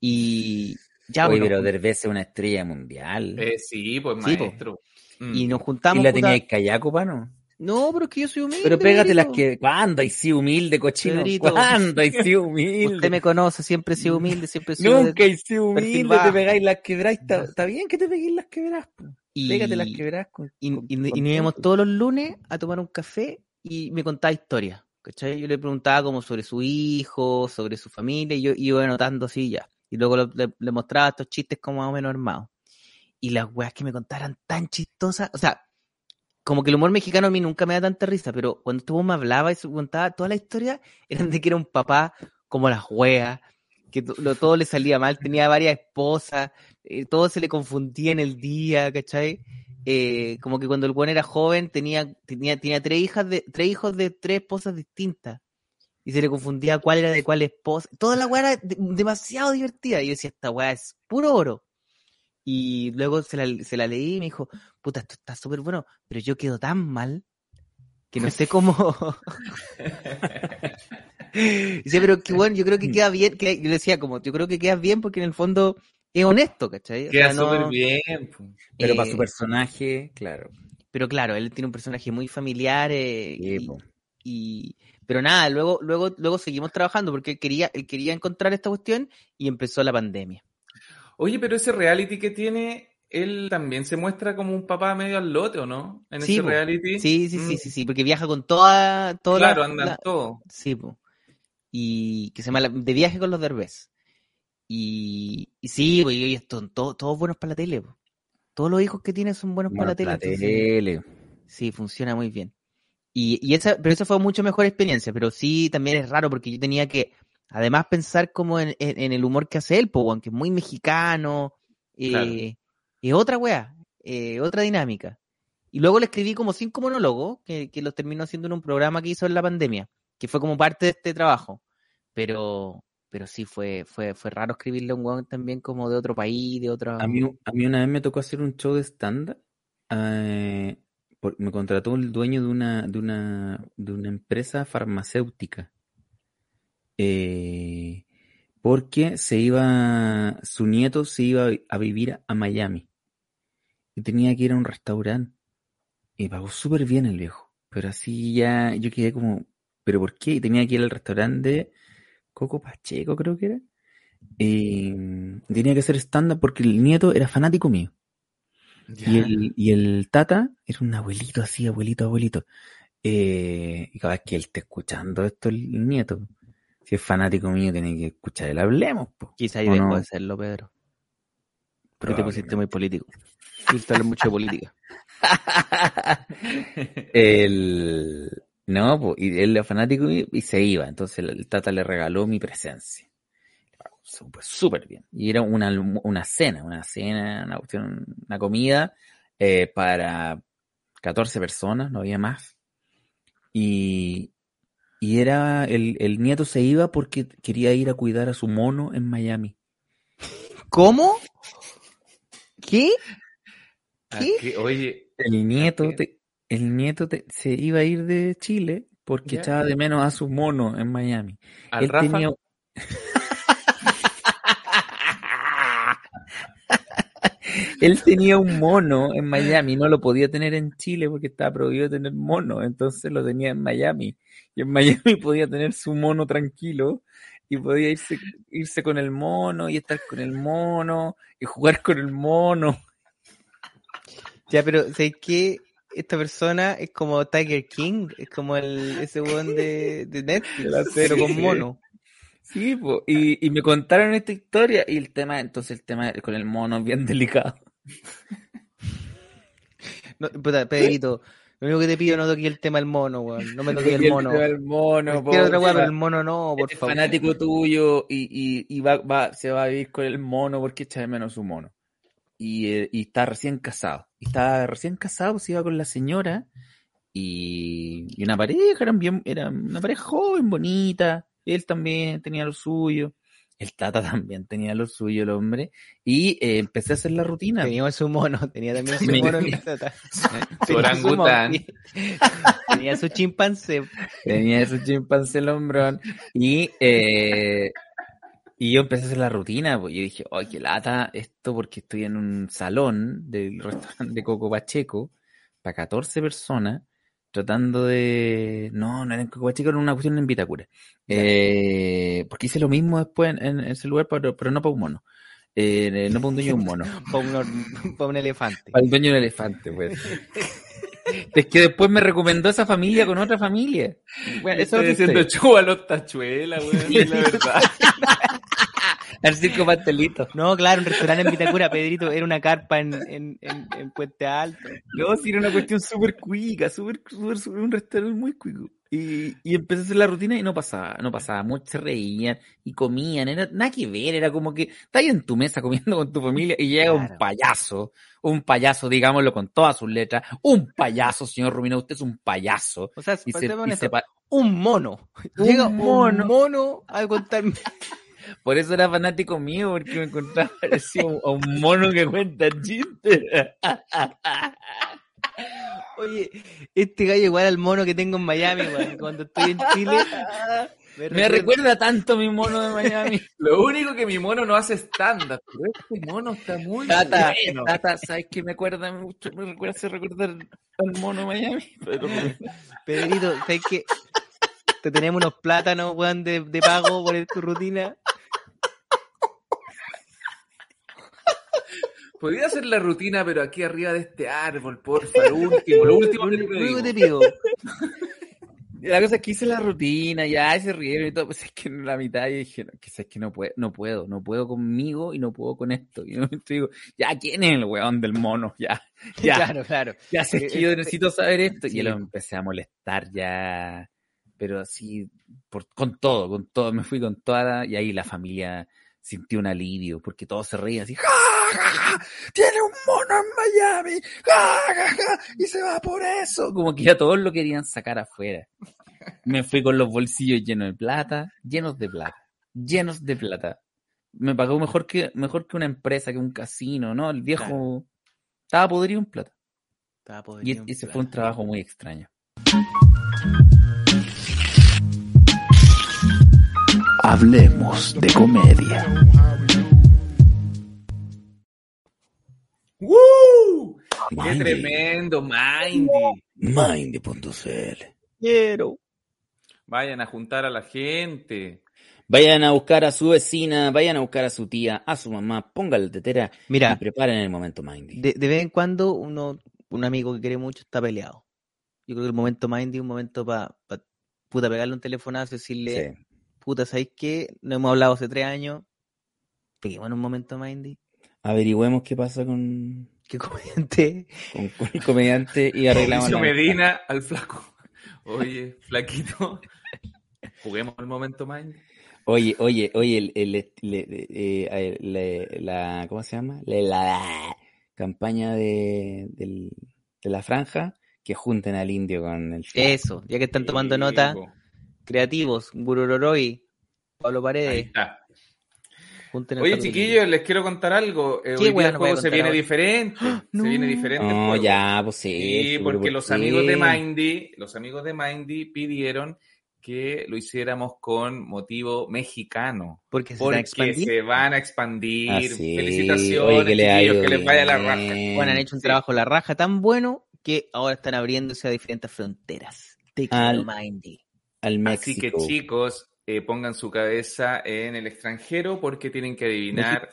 Y ya, Oye, bueno, pero Derbez es una estrella mundial. Eh, sí, pues Sí, maestro. Mm. y nos ¿Y juntamos. la puta- tenía callaco, pano? No, pero es que yo soy humilde. Pero pégate las que. ¿Cuándo hay sido humilde, cochino? Pedrito. ¿Cuándo hay sido humilde? Usted me conoce, siempre he sido humilde, siempre he sido Nunca hay sido humilde, te pegáis las quebráis. Está, está bien que te peguéis las quebrás. y, Pégate las quebrás. Con, y, con- y- y nos íbamos todo. todos los lunes a tomar un café y me contaba historias. ¿cachai? Yo le preguntaba como sobre su hijo, sobre su familia, y yo iba anotando así ya. Y luego le, mostraba estos chistes como más o menos armados. Y las weas que me contaran tan chistosas, o sea, como que el humor mexicano a mí nunca me da tanta risa, pero cuando tú me hablaba y se contaba toda la historia, eran de que era un papá como las weas, que lo- todo le salía mal, tenía varias esposas, eh, todo se le confundía en el día, ¿cachai? Eh, como que cuando el buen era joven tenía, tenía, tenía tres hijas de, tres hijos de tres esposas distintas. Y se le confundía cuál era de cuál esposa. Toda la weá era de- demasiado divertida. Y yo decía, esta weá es puro oro. Y luego se la, se la leí y me dijo, puta, esto está súper bueno, pero yo quedo tan mal que no sé cómo. Dice, pero que bueno, yo creo que queda bien, que, yo decía como, yo creo que queda bien porque en el fondo es honesto, ¿cachai? O Queda sea, no- súper bien. Pero eh, para su personaje, claro. Pero claro, él tiene un personaje muy familiar eh, Sí, y, y- pero nada, luego, luego, luego seguimos trabajando porque él quería, él quería encontrar esta cuestión y empezó la pandemia. Oye, pero ese reality que tiene, él también se muestra como un papá medio al lote, ¿o no? En Sí, ese po. reality. Sí, sí, sí, Mm, sí, sí, porque viaja con toda, toda la- Claro, andan la- todos. Sí, po. Y que se llama la- De viaje con los derbés. Y, y sí, pues, y todos, todos buenos para la tele. po. Todos los hijos que tienen son buenos para la tele. La tele. Sí, funciona muy bien. Y, y esa, pero esa fue mucho mejor experiencia, pero sí también es raro porque yo tenía que, además, pensar como en, en- en el humor que hace él, po, que es muy mexicano, eh, Claro. es otra wea, eh, otra dinámica. Y luego le escribí como cinco monólogos que, que los terminó haciendo en un programa que hizo en la pandemia, que fue como parte de este trabajo. Pero, pero sí fue, fue, fue raro escribirle a un weón también como de otro país, de otra. A mí, a mí una vez me tocó hacer un show de stand-up. eh, me contrató el dueño de una, de una, de una empresa farmacéutica. Eh, porque se iba, su nieto se iba a vivir a Miami. Y tenía que ir a un restaurante. Y pagó súper bien el viejo. Pero así ya, yo quedé como, ¿pero por qué? Y tenía que ir al restaurante de Coco Pacheco, creo que era. Y tenía que hacer stand-up porque el nieto era fanático mío. Y el, y el tata era un abuelito así, abuelito, abuelito. Eh, y cada vez que él esté escuchando esto, el, nieto, si es fanático mío, tiene que escuchar el hablemos. po. Quizá ahí ¿O dejó no? de serlo, Pedro. Porque te pusiste muy político. Hablar mucho de política. el, no, po, y él era fanático y, y se iba. Entonces el tata le regaló mi presencia. Súper, súper bien. Y era una, una cena, una cena, una cuestión, una comida eh, para 14 personas, no había más. Y, y era, el, el nieto se iba porque quería ir a cuidar a su mono en Miami. ¿Cómo? ¿Qué? ¿Qué? oye, El nieto, te- el nieto te- se iba a ir de Chile porque Ya. echaba de menos a su mono en Miami. al Él Rafa, tenía... Él tenía un mono en Miami, no lo podía tener en Chile porque estaba prohibido tener mono, entonces lo tenía en Miami. Y en Miami podía tener su mono tranquilo y podía irse, irse con el mono y estar con el mono y jugar con el mono. Ya, pero ¿sabes qué? Esta persona es como Tiger King, es como el, ese weón de, de Netflix, pero serie. con mono. Sí, po, y, y me contaron esta historia y el tema, entonces el tema con el mono es bien delicado. No, puta, Pedrito, lo único que te pido no toques el tema del mono, weón. No me toques el mono. El mono, otra porfa. pero el mono no, por favor. fanático tuyo y, y, y va, va, se va a vivir con el mono porque echa de menos su mono. Y, eh, y está recién casado. Y está recién casado, se iba con la señora y, y una pareja, eran bien, era una pareja joven, bonita. Él también tenía lo suyo. El Tata también tenía lo suyo, el hombre. Y eh, empecé a hacer la rutina. Tenía su mono, tenía también su Tenía- mono en la tata. su Tenía su orangután. Tenía su chimpancé. Tenía ese chimpancé el hombrón. Y, eh, y yo empecé a hacer la rutina. Pues yo dije, ay, qué lata esto porque estoy en un salón del restaurante de Coco Pacheco para 14 personas tratando de... No, no era en Coco Pacheco, era una cuestión en Vitacura. Eh, porque hice lo mismo después en, en ese lugar, pero, pero no para un mono. Eh, no para un dueño de un mono. Para un, or- pa' un elefante. Para el dueño del elefante, pues. Es que después me recomendó esa familia con otra familia. Bueno, eso estoy diciendo chuba los tachuelas, es la verdad. Al circo pastelito. No, claro, un restaurante en Vitacura, Pedrito, era una carpa en, en, en, en Puente Alto. No, sí, era una cuestión súper cuica, súper, súper, súper, un restaurante muy cuico. Y, y empecé a hacer la rutina y no pasaba, no pasaba mucho, se reían y comían, era nada que ver, era como que estás ahí en tu mesa comiendo con tu familia y llega un payaso, un payaso, digámoslo con todas sus letras, un payaso, señor Rubino, usted es un payaso. O sea, Y se, y se un mono. Un Llega mono. un mono a contarme. Por eso era fanático mío, porque me encontraba parecido a un mono que cuenta chistes. Oye, este gallo igual al mono que tengo en Miami. Cuando estoy en Chile. Me recuerda tanto a mi mono de Miami. Lo único que mi mono no hace stand-up, pero este mono está muy Tata, bueno. Tata, ¿sabes qué me acuerda mucho? Me recuerda hace recordar al mono de Miami. Pero, Pedrito, ¿sabes qué? Te tenemos unos plátanos, weón, de, de pago por tu rutina. Podría hacer la rutina, pero aquí arriba de este árbol, porfa, lo último, lo último que te pido. la cosa es que hice la rutina, ya se rieron y todo, pues es que en la mitad yo dije, no, que es que no puedo, no puedo, no puedo conmigo y no puedo con esto. Y yo digo, ya, ¿quién es el weón del mono? Ya, ya, Claro, claro. ya sé que yo necesito saber esto. Sí. Y lo empecé a molestar ya, pero así, por, con todo, con todo, me fui con toda, la- y ahí la familia sintió un alivio, porque todos se reían así, ¡Ja, ¡Tiene un mono en Miami! ¡Ja, ja, ja! Y se va por eso. Como que ya todos lo querían sacar afuera. Me fui con los bolsillos llenos de plata, llenos de plata. llenos de plata. Me pagó mejor que, mejor que una empresa, que un casino, ¿no? El viejo Claro. estaba podrido en plata. Estaba Y en ese fue un trabajo muy extraño. Hablemos de comedia. ¡Woo! ¡Qué tremendo, Mindy! Mindy.cl Quiero. Vayan a juntar a la gente. Vayan a buscar a su vecina, vayan a buscar a su tía, a su mamá, pónganle tetera y Mira, preparen el momento Mindy. de, de vez en cuando uno, un amigo que quiere mucho está peleado. Yo creo que el momento Mindy es un momento para puta pegarle un telefonazo y decirle, Sí. puta, ¿sabéis qué? No hemos hablado hace tres años. Peguemos en un momento Mindy. Averigüemos qué pasa con, Que comediante. con, con el comediante y arreglamos la Medina al flaco. Oye, flaquito. Juguemos el momento, Mindy. Oye, oye, oye, el, eh, la, ¿cómo se llama? La, la campaña de, del- de la franja que junten al indio con el flaco. Eso, ya que están tomando nota, creativos, Bururoroy, Pablo Ahí Paredes, está. Oye, chiquillos, les quiero contar algo. Eh, ¿Qué hoy día el juego se viene ahora? diferente. No. Se viene diferente. el No, juego. ya, pues sí. Sí, porque que los sí. amigos de Mindy, los amigos de Mindy pidieron que lo hiciéramos con motivo mexicano. Porque se van a Porque expandir. se van a expandir. Ah, sí. Felicitaciones, Oye, que le que les vaya la raja. Bueno, han hecho un trabajo la raja tan bueno que ahora están abriéndose a diferentes fronteras. Te quiero, Mindy. Al Así que México. chicos, eh, pongan su cabeza en el extranjero porque tienen que adivinar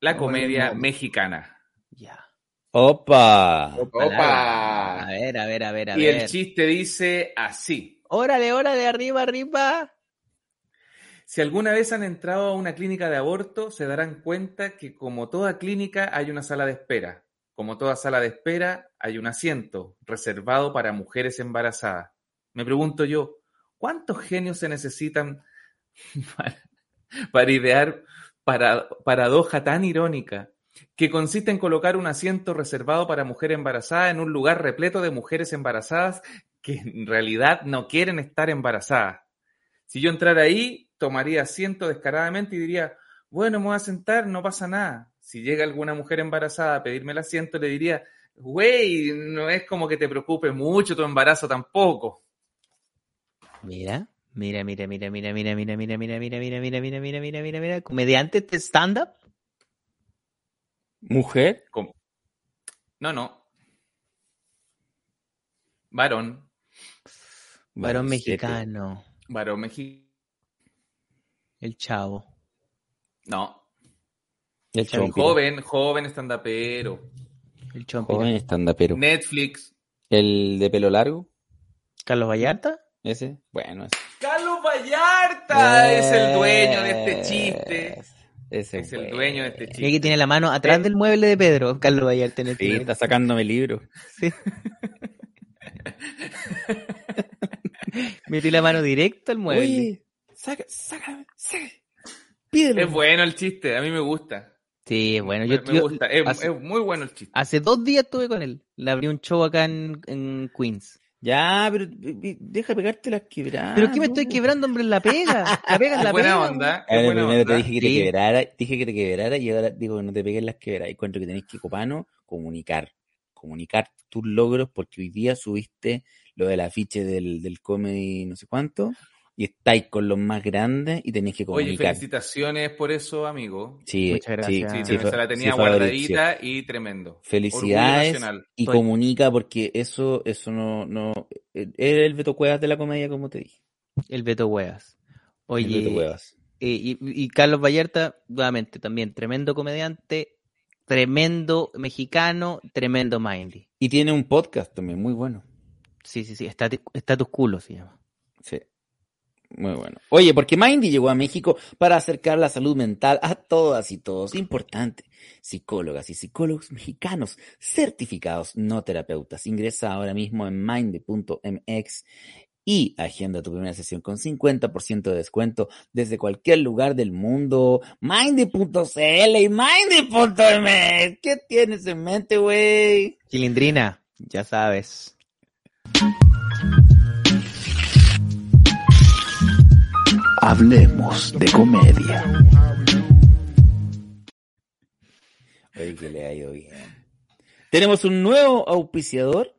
la comedia mexicana. Ya. Opa. ¡Opa! A ver, a ver, a ver, a Y ver. el chiste dice así. Órale, órale, arriba, arriba. Si alguna vez han entrado a una clínica de aborto, se darán cuenta que como toda clínica hay una sala de espera. Como toda sala de espera, hay un asiento reservado para mujeres embarazadas. Me pregunto yo, ¿cuántos genios se necesitan para, idear para, paradoja tan irónica que consiste en colocar un asiento reservado para mujer embarazada en un lugar repleto de mujeres embarazadas que en realidad no quieren estar embarazadas? Si yo entrara ahí, tomaría asiento descaradamente y diría, bueno, me voy a sentar, no pasa nada. Si llega alguna mujer embarazada a pedirme el asiento, le diría, güey, no es como que te preocupe mucho tu embarazo tampoco. Mira, mira, mira, mira, mira, mira, mira, mira, mira, mira, mira, mira, mira, mira, mira, mira, mira. Comediante de stand-up. ¿Mujer? No, no. Varón, Varón mexicano. varón mexicano. El chavo. No, El joven, joven estandapero. El. Joven estandapero. Netflix. ¿El de pelo largo? Carlos Vallarta. ¿Ese? Bueno, ese. Carlos Vallarta es el dueño de este chiste. Ese Es el bueno. dueño de este Y aquí chiste. tiene la mano atrás del mueble de Pedro. Carlos Vallarta en el Sí, está sacándome libro. Sí. Metí la mano directo al mueble. Oye, saca, saca, saca. Pídelo. Es bueno el chiste, a mí me gusta. Sí, bueno, me, yo, me yo gusta, es, hace, es muy bueno el chiste. hace dos días estuve con él. Le abrí un show acá en, en Queens. Ya, pero deja pegarte las quebradas. ¿Pero qué me estoy quebrando, hombre? en La pega. La pega es la buena pega. onda, es buena primero te onda. dije que te Sí. quebrara, dije que te quebrara y ahora digo que no te pegues las quebradas. Encuentro que tenés que, copano, comunicar. Comunicar tus logros porque hoy día subiste lo del afiche del, del comedy no sé cuánto y estáis con los más grandes y tenés que Oye, comunicar. felicitaciones por eso, amigo. sí, Muchas sí, gracias. Sí, sí, se la tenía guardadita y tremendo. Felicidades y comunica porque eso, eso no, no, era el Beto Cuevas de la comedia como te dije. El Beto Huevas. El Beto Oye, Cuevas. eh, y, y Carlos Vallarta, nuevamente, también tremendo comediante, tremendo mexicano, tremendo mindy. Y tiene un podcast también, muy bueno. Sí, sí, sí, Stati- Status Culo se llama. Sí. Muy bueno. Oye, porque Mindy llegó a México para acercar la salud mental a todas y todos. Importante. Psicólogas y psicólogos mexicanos certificados, no terapeutas. Ingresa ahora mismo en mindy.mx y agenda tu primera sesión con 50% de descuento desde cualquier lugar del mundo. Mindy.cl y Mindy.mx. ¿Qué tienes en mente, güey? Chilindrina, ya sabes. Hablemos de comedia. Oye, que le ha ido bien. Tenemos un nuevo auspiciador.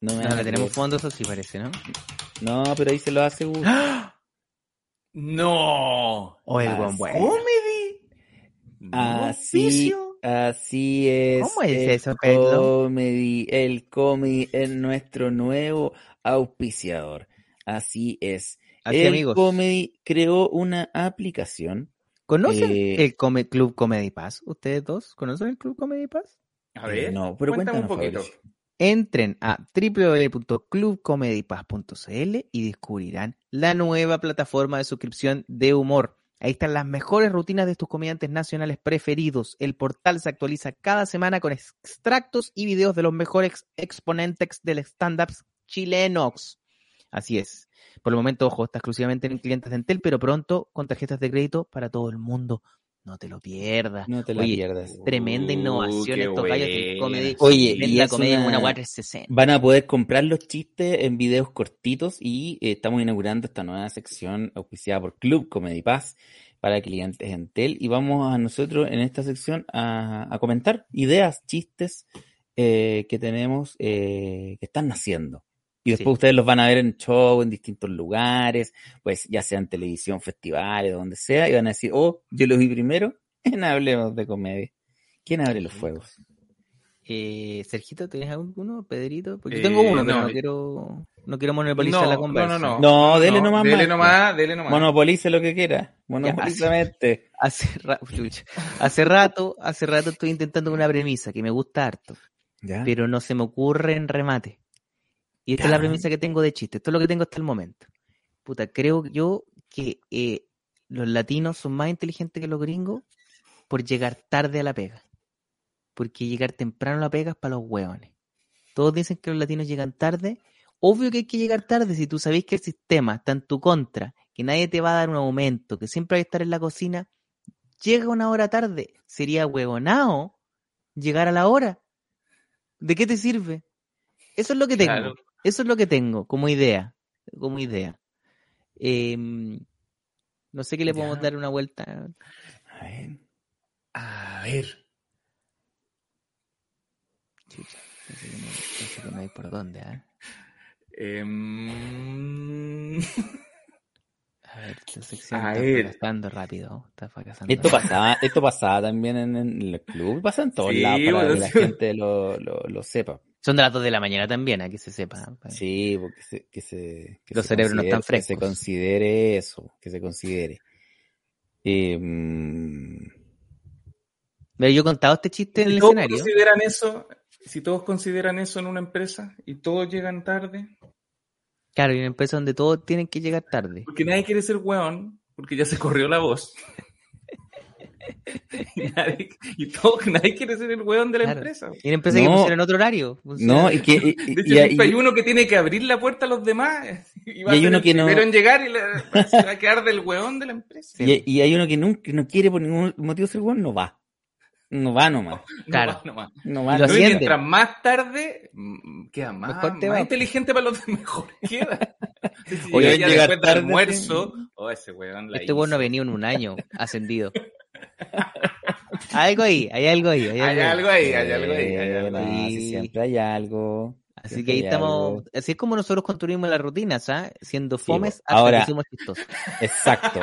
No, me No, hagas le tenemos fondos, eso sí parece, ¿no? No, pero ahí se lo hace Gus. No. O el Ah, buen bueno. Comedy. Así, así es. ¿Cómo es el eso, Pedro? Comedy, el comedy es nuestro nuevo auspiciador. Así es. Así, el amigos. Comedy creó una aplicación. ¿Conocen Eh, el Come- Club Comedy Pass? ¿Ustedes dos conocen el Club Comedy Pass? A ver. no, pero cuéntame un poquito. Fabricio. Entren a www.clubcomedypass.cl y descubrirán la nueva plataforma de suscripción de humor. Ahí están las mejores rutinas de tus comediantes nacionales preferidos. El portal se actualiza cada semana con extractos y videos de los mejores exponentes del stand-up chilenos. Así es. Por el momento, ojo, está exclusivamente en clientes de Entel, pero pronto con tarjetas de crédito para todo el mundo. No te lo pierdas. No te Oye, pierdas. Tremenda Uh, innovación qué estos gallos del buena. comedy. Oye, Ven y la es comedia en una- 360. Van a poder comprar los chistes en videos cortitos y eh, estamos inaugurando esta nueva sección auspiciada por Club Comedy Pass para clientes de Entel y vamos a nosotros en esta sección a, a comentar ideas, chistes eh, que tenemos eh, que están naciendo. Y después Sí. ustedes los van a ver en show, en distintos lugares, pues ya sea en televisión, festivales, donde sea, y van a decir, oh, yo los vi primero en Hablemos de Comedia. ¿Quién abre los fuegos? Eh, Sergito, ¿tienes alguno? Pedrito, porque yo Eh, tengo uno, pero no, no eh, quiero, no quiero monopolizar No, la no, conversa. no, no. No, dele nomás, Dele nomás, dele nomás. Monopolice lo que quiera. Monopolizamente. Hace, ra- chucha. hace rato, hace rato estoy intentando una premisa que me gusta harto, ¿Ya? pero no se me ocurre en remate. Y esta es la premisa que tengo de chiste. Esto es lo que tengo hasta el momento. Puta, creo yo que eh, los latinos son más inteligentes que los gringos por llegar tarde a la pega. Porque llegar temprano a la pega es para los hueones. Todos dicen que los latinos llegan tarde. Obvio que hay que llegar tarde si tú sabes que el sistema está en tu contra, que nadie te va a dar un aumento, que siempre hay que estar en la cocina. Llega una hora tarde. Sería huevonao llegar a la hora. ¿De qué te sirve? Eso es lo que tengo. Claro. Eso es lo que tengo como idea. Como idea. Em, no sé qué le podemos Ya. dar una vuelta. A ver. A ver. Chucha, no, parece que no hay por dónde. Em, A ver, esta sección A está ver. fracasando rápido. Está fracasando Esto rápido. pasaba, esto pasaba también en, en el club, pasa en todos Sí, lados para bueno, que la gente lo, lo, lo sepa. Son de las 2 de la mañana también, a que se sepa. ¿ah? Sí, porque se, que se, que Los se cerebros no están considere- Que se frescos. considere eso, que se considere. Eh, Mira, yo he contado este chiste en si el todos escenario. consideran eso, si todos consideran eso en una empresa y todos llegan tarde, Claro, y una empresa donde todos tienen que llegar tarde. porque nadie quiere ser weón, porque ya se corrió la voz. y, nadie, y todo- nadie quiere ser el weón de la Claro. empresa. Y una empresa que No. funciona en otro horario. funciona- no, y que, y, De y- hecho, y- siempre hay y- uno que tiene que abrir la puerta a los demás y va Y hay a ser uno que no- en llegar y le- se va a quedar del weón de la empresa. y- y hay uno que nunca, no quiere por ningún motivo ser bueno, no va. No va nomás. Claro. No va, no va. No va. Y No, ascienden. mientras más tarde, mm, queda más, Mejor te más va. inteligente para los demás, mejor queda. Si Oye, ya llegar después del tarde, almuerzo, oh, ese weón la Este bueno no ha venido en un año ascendido. algo ahí, hay algo ahí. Hay Hay algo algo ahí. hay algo ahí, hay algo Eh, ahí. si siempre hay algo. Así siempre que ahí estamos, algo. así es como nosotros construimos las rutinas, ¿ah? Siendo Sí, fomes bo. hasta Ahora- que chistosos. Exacto.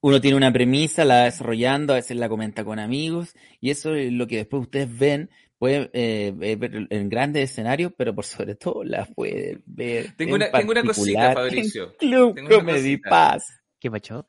Uno tiene una premisa, la va desarrollando, a veces la comenta con amigos, y eso es lo que después ustedes ven, pueden eh, ver en grandes escenarios, pero por sobre todo la pueden ver. Tengo en una, tengo una cosita, particular Fabricio. en Club Tengo una Comedy. Pass. ¿Qué pacho?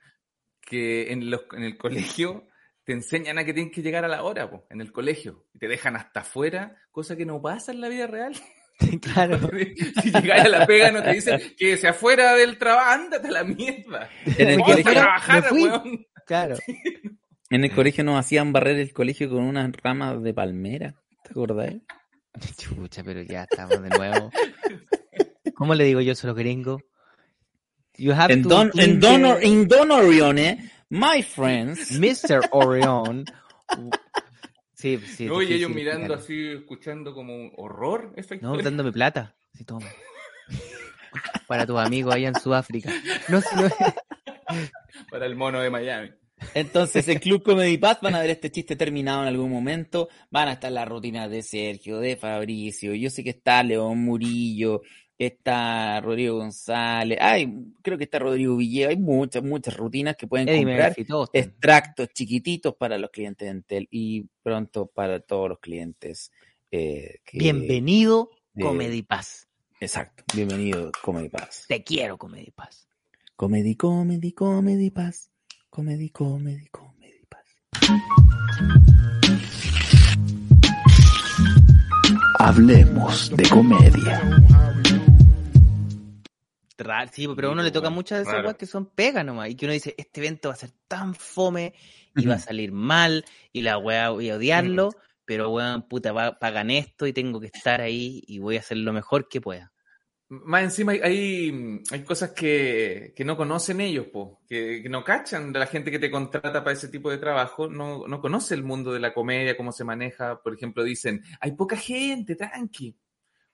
Que en, los, en el colegio te enseñan a que tienes que llegar a la hora, po, en el colegio. Y te dejan hasta afuera, cosa que no pasa en la vida real. claro. si llegas a la pega no te dicen que se afuera del trabajo, ándate a la mierda. En el colegio, fuera, trabajar, me fui. weón. Claro. en el colegio nos hacían barrer el colegio con unas ramas de palmera. ¿Te acordás? Chucha, pero ya estamos de nuevo. ¿Cómo le digo yo eso a los gringos? You have En to Don, en clean Don, your- en Don Orione, my friends. Mr. Orion. Sí, sí. es No, y ellos difícil mirando así, escuchando como un horror esta No, historia. dándome plata. Sí, toma. Para tus amigos allá en Sudáfrica. No, si no- Para el mono de Miami. Entonces, en Club Comedy Pass van a ver este chiste terminado en algún momento. Van a estar las rutinas de Sergio, de Fabricio. Yo sé que está León Murillo, está Rodrigo González. Ay, creo que está Rodrigo Villegas. Hay muchas, muchas rutinas que pueden Eddie comprar. Extractos chiquititos para los clientes de Entel y pronto para todos los clientes. eh, que- Bienvenido, de- Comedy Pass. Exacto. Bienvenido, Comedy Pass. Te quiero, Comedy Pass. Comedy, comedy, comedy pass. Comedy, comedy, comedy pass. Hablemos de comedia. Ra- Sí, pero a uno le toca muchas de esas Raro. weas que son pegas nomás. Y que uno dice, este evento va a ser tan fome y va a salir mal y la wea voy a odiarlo, pero weón, puta, va- pagan esto y tengo que estar ahí y voy a hacer lo mejor que pueda. Más encima hay, hay, hay cosas que, que no conocen ellos, po, que, que no cachan de la gente que te contrata para ese tipo de trabajo, no, no conoce el mundo de la comedia, cómo se maneja. Por ejemplo, dicen, hay poca gente, tranqui.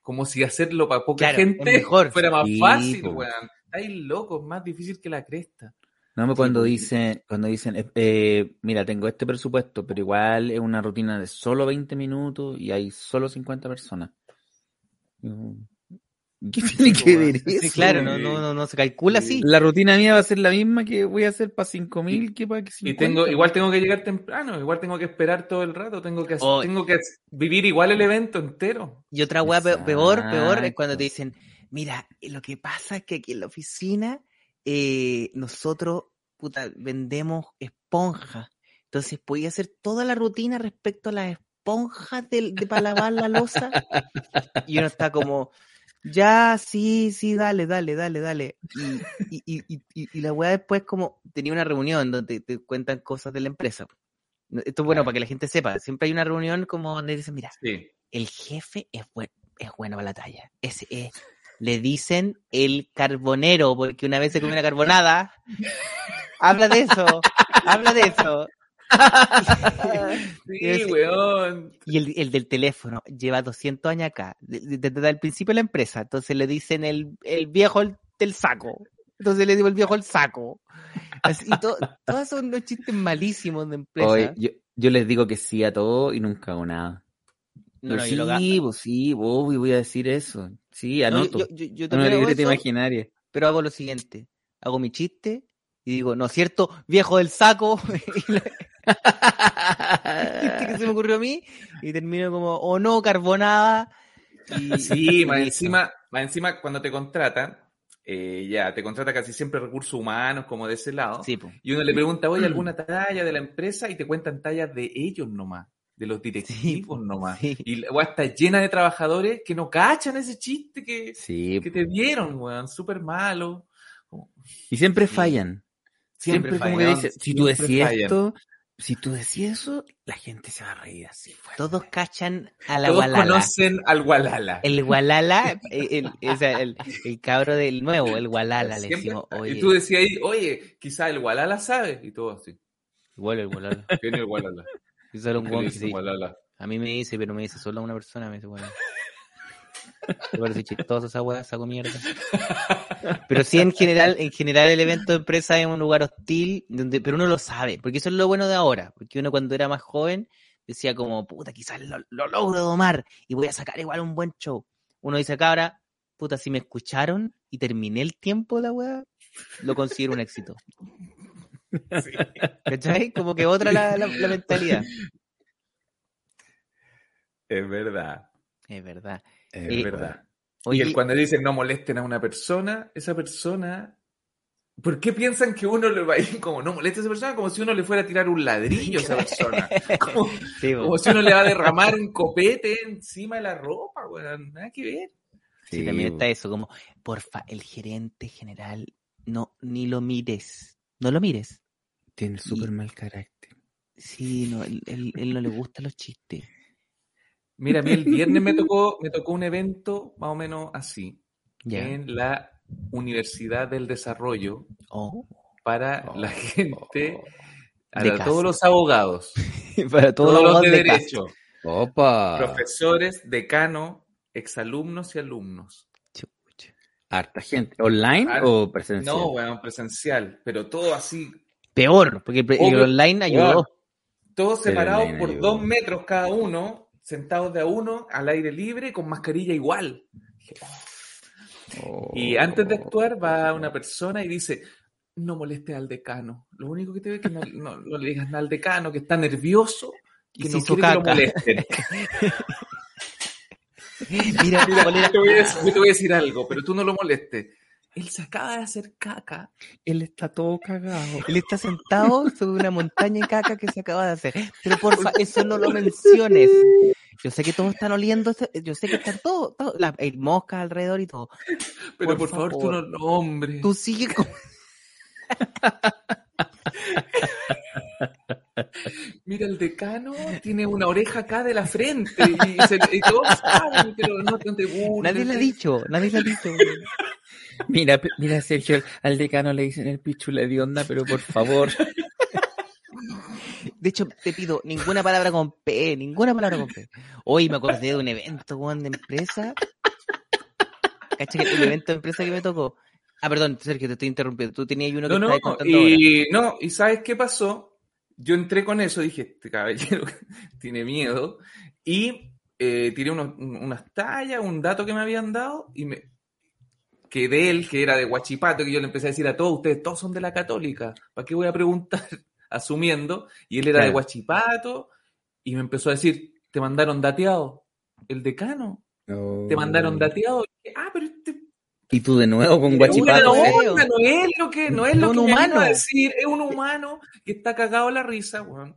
Como si hacerlo para poca Claro, gente mejor. fuera más Sí, fácil, po. weón. Estáis locos, más difícil que la cresta. No, me cuando dicen, cuando dicen, eh, eh, mira, tengo este presupuesto, pero igual es una rutina de solo 20 minutos y hay solo 50 personas. ¿Qué tiene que ver Sí, Sí, eso? claro, no, no, no, no se calcula así. La rutina mía va a ser la misma que voy a hacer para 5000 que para que Y 50. tengo, igual tengo que llegar temprano, igual tengo que esperar todo el rato, tengo que, Oh. tengo que vivir igual el evento entero. Y otra weá pe- peor, peor es cuando te dicen, mira, lo que pasa es que aquí en la oficina eh, nosotros puta, vendemos esponjas. Entonces podía hacer toda la rutina respecto a las esponjas del- de, para lavar la losa. Y uno está como, ya, sí, sí, dale, dale, dale, dale. Y, y, y, y, la weá después como tenía una reunión donde te cuentan cosas de la empresa. Esto es bueno Claro. para que la gente sepa. Siempre hay una reunión como donde dicen, mira, Sí. el jefe es, buen, es bueno para la talla. Ese es. Le dicen el carbonero, porque una vez se comió una carbonada. habla de eso, habla de eso. Sí, weón. Y el, el del teléfono lleva 200 años acá, de- de- desde el principio de la empresa. Entonces le dicen el, el viejo el- del saco. Entonces le digo el viejo el saco. Así, y to- todos son unos chistes malísimos de empresa. Oye, yo, yo les digo que sí a todo y nunca hago nada. no, no, yo lo sí, pues sí, obvio, voy a decir eso. Sí, No, anoto. yo, yo- yo Una libreta eso, imaginaria. pero hago lo siguiente. Hago mi chiste y digo, ¿no es cierto? Viejo del saco. y la- chiste que se me ocurrió a mí y termino como, o no, carbonada. Y, Sí, y más encima, más encima cuando te contratan, eh, ya, te contrata casi siempre recursos humanos, como de ese lado. Sí. Y uno le pregunta, oye, ¿alguna talla de la empresa? Y te cuentan tallas de ellos nomás, de los directivos nomás. sí. Y la está llena de trabajadores que no cachan ese chiste que, Sí. que te dieron, weón, súper malo. Y siempre Sí. fallan. Siempre, Siempre como que fallan, si tú fallan. esto, si tú decías eso, la gente se va a reír así. fuerte. Todos cachan a la Todos gualala. conocen al Gualala. El gualala, el, el, o sea, el- el cabro del nuevo, el gualala, le decimos, oye, Y tú decías ahí, oye, quizá el Gualala sabe, y todo así. igual el gualala. ¿Quién es el? Y solo un ¿Qué le guan sí. A mí me dice, pero me dice solo una persona, me dice, bueno. Me parece chistoso esa weá, saco mierda. Pero sí, en general, en general el evento de empresa es un lugar hostil, donde, pero uno lo sabe, porque eso es lo bueno de ahora, porque uno cuando era más joven decía como, puta, quizás lo, lo logro domar y voy a sacar igual un buen show. Uno dice acá ahora, puta, si me escucharon y terminé el tiempo de la weá, lo considero un éxito. ¿Cachai? Como que otra la, la- la mentalidad. Es verdad, Es verdad. Es Eh, verdad. Oye, y el- cuando dicen no molesten a una persona, esa persona. ¿Por qué piensan que uno le va a ir como no moleste a esa persona? Como si uno le fuera a tirar un ladrillo a esa persona. Como, sí, po. como si uno le va a derramar un copete encima de la ropa, weón. Nada que ver. Sí, también está eso, como, porfa, el gerente general, no, ni lo mires, no lo mires. Tiene súper mal carácter. Sí, no, él, él- él no le gustan los chistes. Mira, a mí el viernes me tocó, me tocó un evento más o menos así, en la Universidad del Desarrollo Oh. para Oh, la gente, a De la- casa. todos los abogados, Para todos los de derecho, Opa. profesores, decano, exalumnos y alumnos. Chucha. Harta gente. ¿Online o presencial? No, weón, presencial, pero todo así, Peor, porque el, Obvio, online ayudó. todos separados por ayudó. dos metros cada uno, sentados de a uno, al aire libre, con mascarilla igual. Oh. Y antes de actuar va una persona y dice, no moleste al decano. Lo único que te ve es que no, no- no le digas nada al decano, que está nervioso, Y que se no quiere que lo molesten. Mira, Mira, te, voy a te voy a decir algo, pero tú no lo molestes. Él se acaba de hacer caca. Él está todo cagado. Él está sentado sobre una montaña de caca que se acaba de hacer. Pero porfa, eso no lo menciones. Yo sé que todos están oliendo, esto- yo sé que están todos, todos la- hay moscas alrededor y todo. Pero Por por, favor, tú no lo nombres. Tú sigue con... Mira, el decano tiene una oreja acá de la frente y, se, y todos saben, pero no te, te burles. Nadie le ha dicho, nadie le ha dicho. Mira, mira, Sergio, al decano le dicen el pichula de onda, pero por favor. De hecho, te pido ninguna palabra con P, ninguna palabra con P. Hoy me acordé de un evento, weón, de empresa. Cacha que el evento de empresa que me tocó. Ah, perdón, Sergio, te estoy interrumpiendo. Tú tenías uno que No, no, estabas contando ahora. y, no, y ¿sabes qué pasó? Yo entré con eso, dije, este caballero tiene miedo, y eh, tiré unos- unas tallas, un dato que me habían dado, y me que de él, que era de Huachipato, que yo le empecé a decir a todos, ustedes todos son de la católica, ¿para qué voy a preguntar? Asumiendo, y él era de. Huachipato, y me empezó a decir, te mandaron dateado, el decano, te mandaron dateado, ah, pero este Y tú de nuevo con guachipato. feo. onda, no es lo que, no es lo que me humano. vino a decir, es un humano que está cagado a la risa, weón.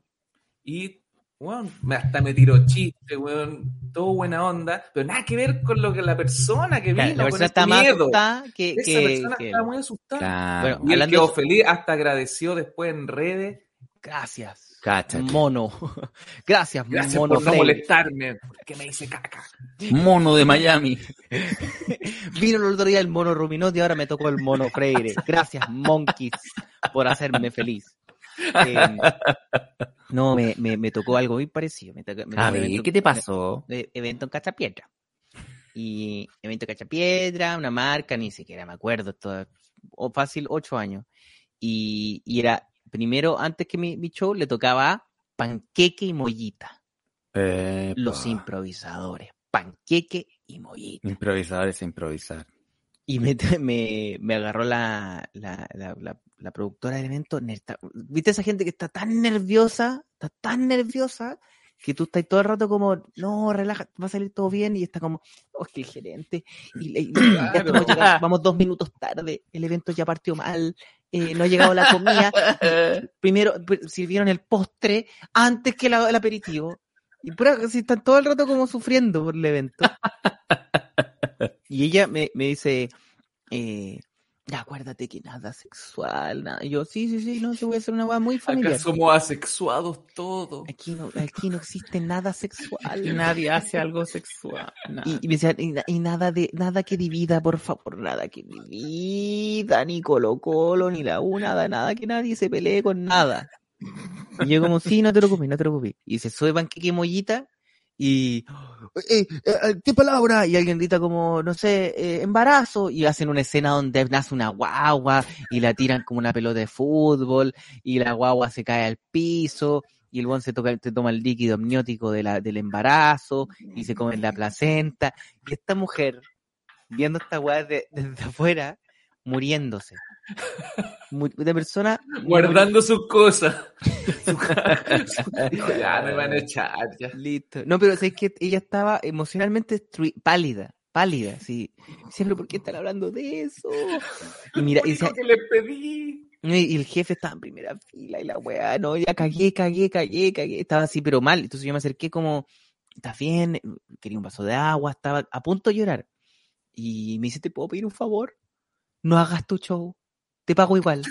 Y, weón, hasta me tiró chiste, weón, todo buena onda, pero nada que ver con lo que la persona que Claro, vino, la con persona este está más miedo. asustada que, Esa que- persona que- estaba muy asustada. Claro. Bueno, Y él Hablando quedó de- feliz, hasta agradeció después en redes. Gracias. Cáchate. Mono. Gracias, Gracias mono. por no molestarme, porque me hice caca. Mono de Miami. Vino el otro día el mono Ruminotti y ahora me tocó el mono Freire. Gracias, monkeys, por hacerme feliz. Eh, no, me, me, me tocó algo muy parecido. Me tocó- me tocó A ver, evento- ¿qué te pasó? eh, evento en Cachapiedra. Y evento en Cachapiedra, una marca, ni siquiera me acuerdo, todo, o fácil, ocho años. Y, y era, primero, antes que mi, mi show, le tocaba panqueque y mollita. Los improvisadores. Panqueque y mollita. Improvisar es improvisar. Y me, me, me agarró la, la, la, la, productora del evento. ¿Viste esa gente que está tan nerviosa? Está tan nerviosa que tú estás todo el rato como, no, relaja, va a salir todo bien. Y está como, oh, es que el gerente. Y, y- y ya estamos llegando, vamos dos minutos tarde. El evento ya partió mal. eh, no ha llegado la comida. Primero pr- sirvieron el postre antes que la- el aperitivo. Y pura, si están todo el rato como sufriendo por el evento. Y ella me, me dice, eh, acuérdate que nada sexual, nada. Y yo, sí, sí, sí, no, te voy a hacer una weá muy familiar. Acá somos asexuados todos. Aquí no, aquí no existe nada sexual. Nadie hace algo sexual. Y, y me decía, y, na- y nada de, nada que divida, por favor, nada que divida, ni Colo Colo, ni la U, nada, nada que nadie se pelee con nada. Y yo como, sí, no te preocupes, no te preocupes. Y se sube panqueque mollita y, eh, eh, ¿qué palabra? Y alguien grita como, no sé, eh, embarazo. Y hacen una escena donde nace una guagua y la tiran como una pelota de fútbol y la guagua se cae al piso y el buen se, toca, se toma el líquido amniótico de la, del embarazo y se come la placenta. Y esta mujer, viendo esta weá de- desde afuera, muriéndose. De persona Guardando sus cosas. Ya me van a echar, ya. Listo. No, pero es que ella estaba emocionalmente pálida, pálida, sí. Siempre, ¿por qué están hablando de eso? Y mira, y, decía- que le pedí. y el jefe estaba en primera fila y la weá, no, ya cagué, cagué, cagué, cagué. Estaba así, pero mal. Entonces yo me acerqué como, ¿estás bien? Quería un vaso de agua, estaba a punto de llorar. Y me dice, ¿te puedo pedir un favor? No hagas tu show. Te pago igual.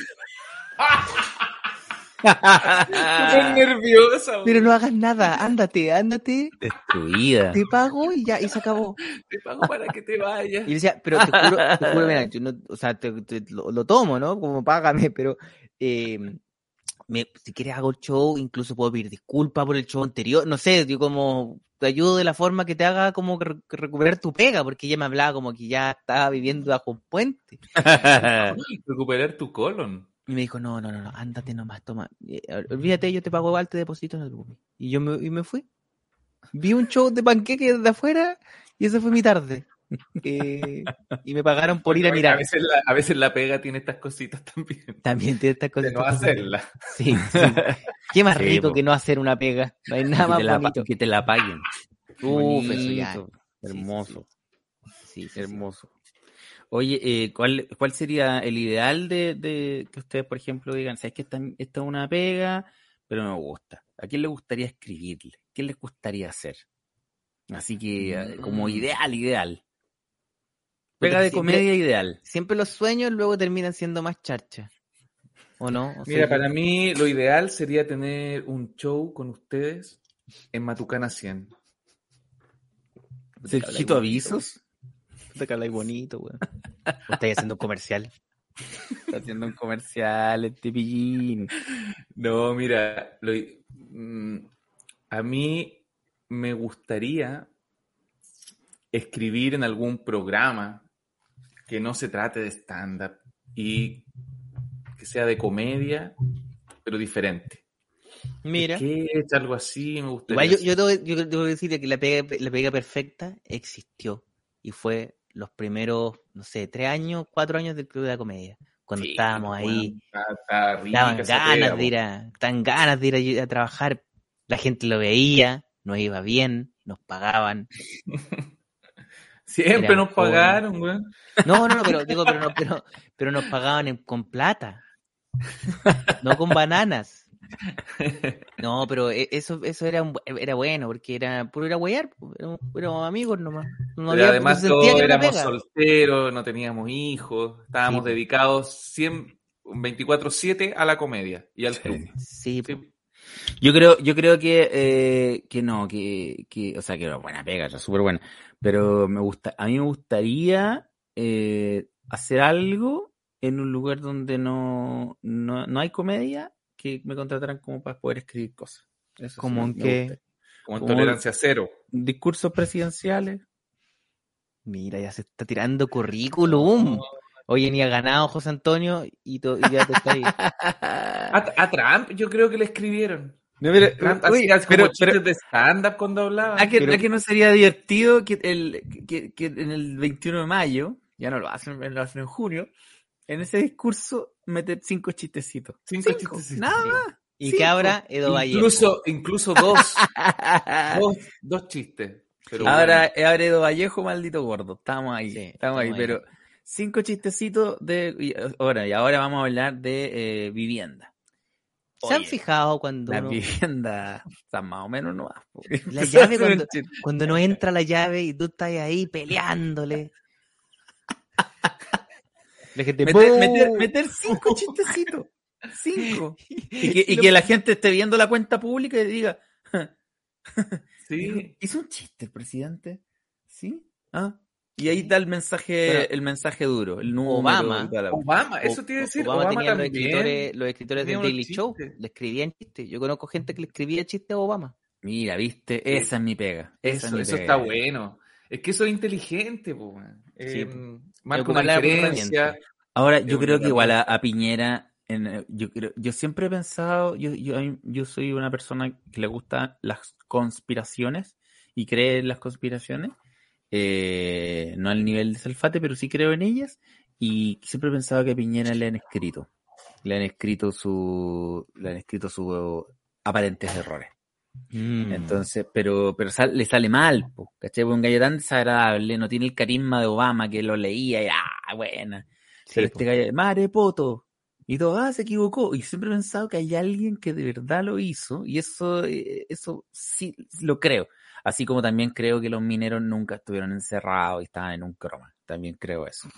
Súper nerviosa. Pero no hagas nada. Ándate, ándate. Destruida. Te pago y ya, y se acabó. Te pago para que te vayas. Y decía, pero te juro, te juro, mira, yo no, o sea, te- te- lo, lo tomo, ¿no? Como págame, pero eh, me- si quieres hago el show, incluso puedo pedir disculpas por el show anterior, no sé, yo como te ayudo de la forma que te haga como que re- que recuperar tu pega, porque ella me hablaba como que ya estaba viviendo bajo un puente. Recuperar tu colon. Y me dijo, no, no, no, no, ándate nomás, toma, eh, olvídate, yo te pago igual, te deposito en el Bumi. Y yo me, y me fui. Vi un show de panqueques de afuera y esa fue mi tarde. Eh, y me pagaron por ir a mirar. veces, la, a veces la pega tiene estas cositas también. También tiene estas De cosas. no hacerla. Sí, sí. Qué más Sí, rico po. que no hacer una pega. No hay nada que, más te la, pa- bonito. que te la paguen. Uf, eso ya. Hermoso, Sí, sí, sí. hermoso. Oye, eh, ¿cuál, ¿cuál sería el ideal de, de que ustedes, por ejemplo, digan, sabes que esta, esta es una pega, pero no me gusta? ¿A quién le gustaría escribirle? ¿Qué les gustaría hacer? Así que, eh, como Mm. ideal, ideal. Pega de siempre- comedia ideal. Siempre los sueños luego terminan siendo más charcha. ¿O no? O Mira, sea, para mí lo ideal sería tener un show con ustedes en Matucana 100. Sergito Avisos. Que habláis bonito, weón. O estáis haciendo un comercial. Está haciendo un comercial, este pillín. No, mira, lo- mm, a mí me gustaría escribir en algún programa que no se trate de stand-up y que sea de comedia, pero diferente. Mira. ¿Qué es algo así? Me gustaría. Igual yo, yo, debo, yo debo decir que la pega, la pega perfecta existió. Y fue los primeros, no sé, tres años, cuatro años del Club de la Comedia. Cuando Sí, estábamos bueno, ahí, está- está esa ganas pega, de ir a, tan ganas de ir a, a trabajar. La gente lo veía, nos iba bien, nos pagaban. Siempre Era nos pagaron, güey. No, no, no, pero digo, pero, no, pero, pero nos pagaban en- con plata. No con bananas. No, pero e- eso, eso era, era bueno, porque era puro ir a huear, éramos, amigos nomás. No Pero había- además todos era éramos pega. solteros, no teníamos hijos, estábamos Sí, dedicados 100, 24-7 a la comedia y al club. Sí. Sí. Yo creo, yo creo que, eh, que no, que, que, o sea, que era buena pega, era súper buena. Pero me gusta, a mí me gustaría eh, hacer algo en un lugar donde no, no, no hay comedia, que me contrataran como para poder escribir cosas. Eso sí ¿Cómo me- en gusta. Como en Como- tolerancia cero. Discursos presidenciales. Mira, ya se está tirando currículum. Oye, ni ha ganado José Antonio y, y ya te está ahí. A, a Trump yo creo que le escribieron. No, pero, hacía como pero- chistes pero- de stand-up cuando hablaba. ¿A que, Pero- a que no sería divertido que, el, que, que en el 21 de mayo, ya no lo hacen, lo hacen en junio, en ese discurso meter cinco chistecitos? Cinco Cinco, chistecitos. nada más. Y Cinco. cabra, Edo Vallejo. Incluso, incluso dos, dos, dos chistes. Pero ahora, ahora Edo Vallejo, maldito gordo. Estamos ahí, Sí, estamos ahí, estamos ahí. pero cinco chistecitos de... y ahora, y ahora vamos a hablar de eh, vivienda. ¿Se han fijado cuando, La uno- vivienda está más o menos no La llave cuando- cuando no entra la llave y tú estás ahí peleándole? La gente, meter, meter cinco chistecitos. Cinco. Y que, y que la gente esté viendo la cuenta pública y diga, Sí. ¿hizo un chiste el presidente? ¿Sí? ¿Ah? Y ahí está el mensaje, Pero- el mensaje duro, el número Obama- la- Obama, eso iba a decir. Obama, Obama, tenía los escritores, los escritores del Daily Show. Le escribían chistes. Yo conozco gente que le escribía chistes a Obama. Mira, viste, esa es mi pega. Esa Eso, es mi eso pega. está bueno. Es que eso es inteligente, po. Sí, Eh, Ocuparla una diferencia. Ahora, yo creo que igual a, Piñera, en, eh, yo, creo, yo siempre he pensado, yo, yo, yo soy una persona que le gustan las conspiraciones y cree en las conspiraciones, eh, no al nivel de Salfate, pero sí creo en ellas y siempre he pensado que a Piñera le han escrito, le han escrito su, le han escrito sus aparentes errores. Mm. Entonces, pero, pero sal- le sale mal, po, ¿cachai? Porque un gallo tan desagradable, no tiene el carisma de Obama que lo leía y ah, buena. Sí, Pero po. este gallo, madre poto. Y todo, ah, se equivocó. Y siempre he pensado que hay alguien que de verdad lo hizo. Y eso, eh, eso sí lo creo. Así como también creo que los mineros nunca estuvieron encerrados y estaban en un croma. También creo eso.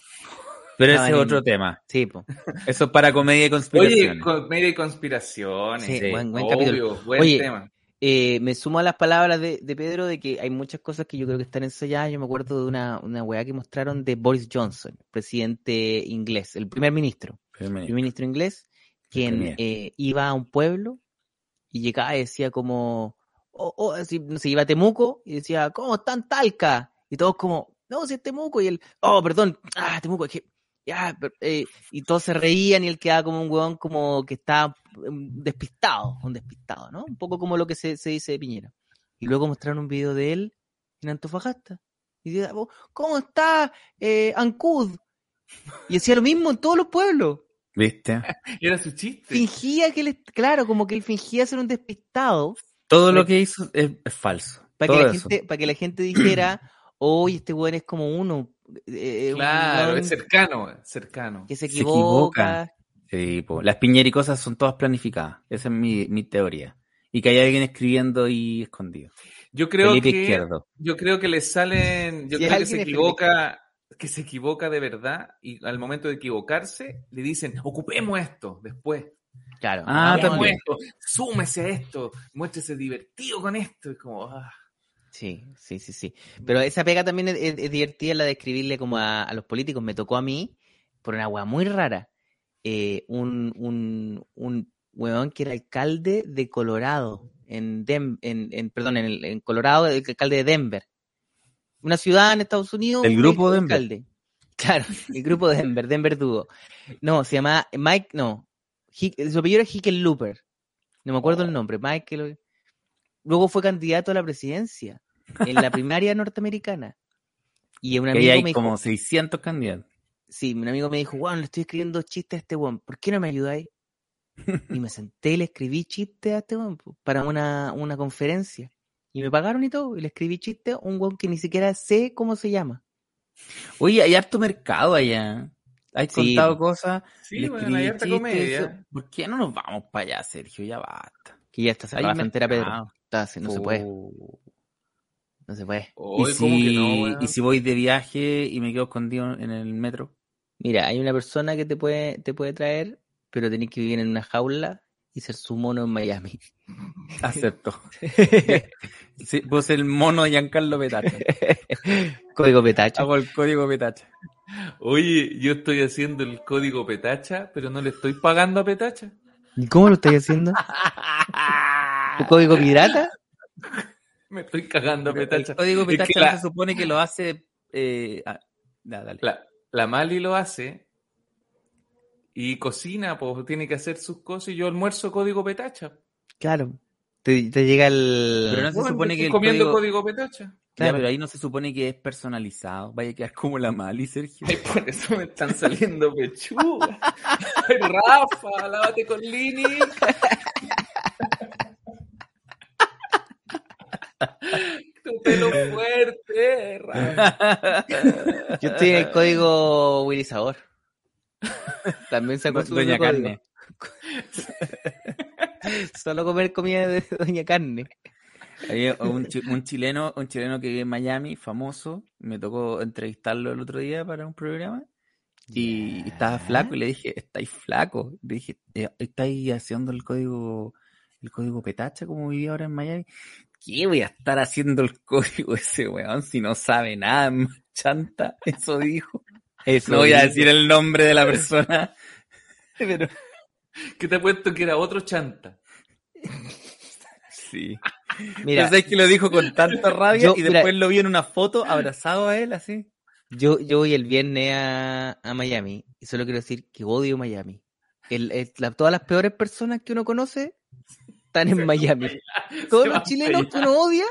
Pero ese es en- otro tema. Sí, po. Eso es para comedia y Oye, conspiración. comedia y conspiraciones. Sí, Sí, buen, buen Obvio, capítulo. buen Oye, tema. Eh, me sumo a las palabras de, de Pedro de que hay muchas cosas que yo creo que están ensayadas. Yo me acuerdo de una, una weá que mostraron de Boris Johnson, presidente inglés, el primer ministro, el primer ministro inglés, quien eh, iba a un pueblo y llegaba y decía como, oh, oh, así, no sé, iba a Temuco y decía, ¿cómo están Talca? Y todos como, no, si es Temuco. Y él, oh, perdón, ah, Temuco, es que, ya, eh", y todos se reían y él quedaba como un huevón como que estaba mm, despistado, un despistado, ¿no? Un poco como lo que se, se dice de Piñera. Y luego mostraron un video de él en Antofagasta. Y decía, "Oh, ¿cómo está eh, Ancud? Y decía lo mismo en todos los pueblos. ¿Viste? Era su chiste. Fingía que él, claro, como que él fingía ser un despistado Todo lo que hizo es, es falso. para que, la gente, para que la gente dijera, oye, este weón es como uno. eh, Claro, es cercano, cercano. que se Se equivoca. Sí, po. Las piñericosas son todas planificadas. Esa es mi, mi teoría. Y que hay alguien escribiendo ahí escondido. Yo creo Felipe que Izquierdo. yo creo que le salen, yo Si creo que se equivoca, que se equivoca de verdad y al momento de equivocarse le dicen, ocupemos esto después. Claro. Ah, hagamos también. esto, súmese a esto, muéstrese divertido con esto. Es como, ah. Sí, sí, sí, sí. Pero esa pega también es, es- es divertida la de escribirle como a, a los políticos. Me tocó a mí, por una weá muy rara, eh, un, un, un weón que era alcalde de Colorado, en, Dem- en, en- perdón, en, el- en Colorado, el alcalde de Denver. Una ciudad en Estados Unidos. El grupo Denver. alcalde. Claro, el grupo Denver, Denver Duo. No, se llama Mike, no. Su apellido era Hickenlooper. No me acuerdo el nombre. Michael. Luego fue candidato a la presidencia en la primaria norteamericana. Y un amigo hay me dijo, como 600 candidatos. sí, un amigo me dijo, weón, le estoy escribiendo chistes a este weón, ¿por qué no me ayudáis? Y me senté y le escribí chistes a este weón para una, una conferencia. Y me pagaron y todo, y le escribí chistes a un weón que ni siquiera sé cómo se llama. Oye, hay harto mercado allá. Hay Sí. contado cosas. Sí, le bueno, hay harta comedia. eso. ¿Por qué no nos vamos para allá, Sergio? Ya basta. Que ya está cerrada la frontera, Pedro. Está así, no se puede, Oh. no se puede. ¿Y si, voy de viaje y me quedo escondido en el metro? Mira, hay una persona que te puede, te puede traer, pero tenés que vivir en una jaula y ser su mono en Miami. Acepto. sí, puedo ser el mono de Giancarlo Petacha. Código petacho. Hago el código Petacha. Oye, yo estoy haciendo el código Petacha, pero no le estoy pagando a Petacha. ¿Y cómo lo estáis haciendo? ¿Tu código pirata? Me estoy cagando a El Petacha. código Es que Petacha la- se supone que lo hace. Eh, ah, dale. La, la Mali lo hace y cocina, pues tiene que hacer sus cosas y yo almuerzo código Petacha. Claro. Te, te llega el... Pero no se Bueno, supone estoy que el comiendo código, código Petacha. Ya, Claro. pero ahí no se supone que es personalizado. Vaya a quedar como la Mali, Sergio. Ay, por eso me están saliendo pechugas. Ay, Rafa, lávate con Lini. tu pelo fuerte, Rafa. Yo estoy en el código Willy Sabor. También sacó su Doña código. Carne. Solo comer comida de Doña Carne. Hay un, chi- un chileno, un chileno que vive en Miami, famoso. Me tocó entrevistarlo el otro día para un programa. Y estaba flaco y le dije, estáis flaco. Le dije, "Eh, estáis haciendo el código, el código petacha como vivía ahora en Miami. ¿Qué voy a estar haciendo el código ese weón si no sabe nada? más Chanta, eso dijo. Eso No voy a decir el nombre de la persona. Pero Que te he puesto que era otro chanta. sí. Mira, sabes que lo dijo con tanta rabia Yo- y mira- después lo vi en una foto abrazado a él así. yo, yo voy el viernes a, a Miami y solo quiero decir que odio Miami. El, el- la- todas las peores personas que uno conoce están en Miami. Todos los chilenos que uno odia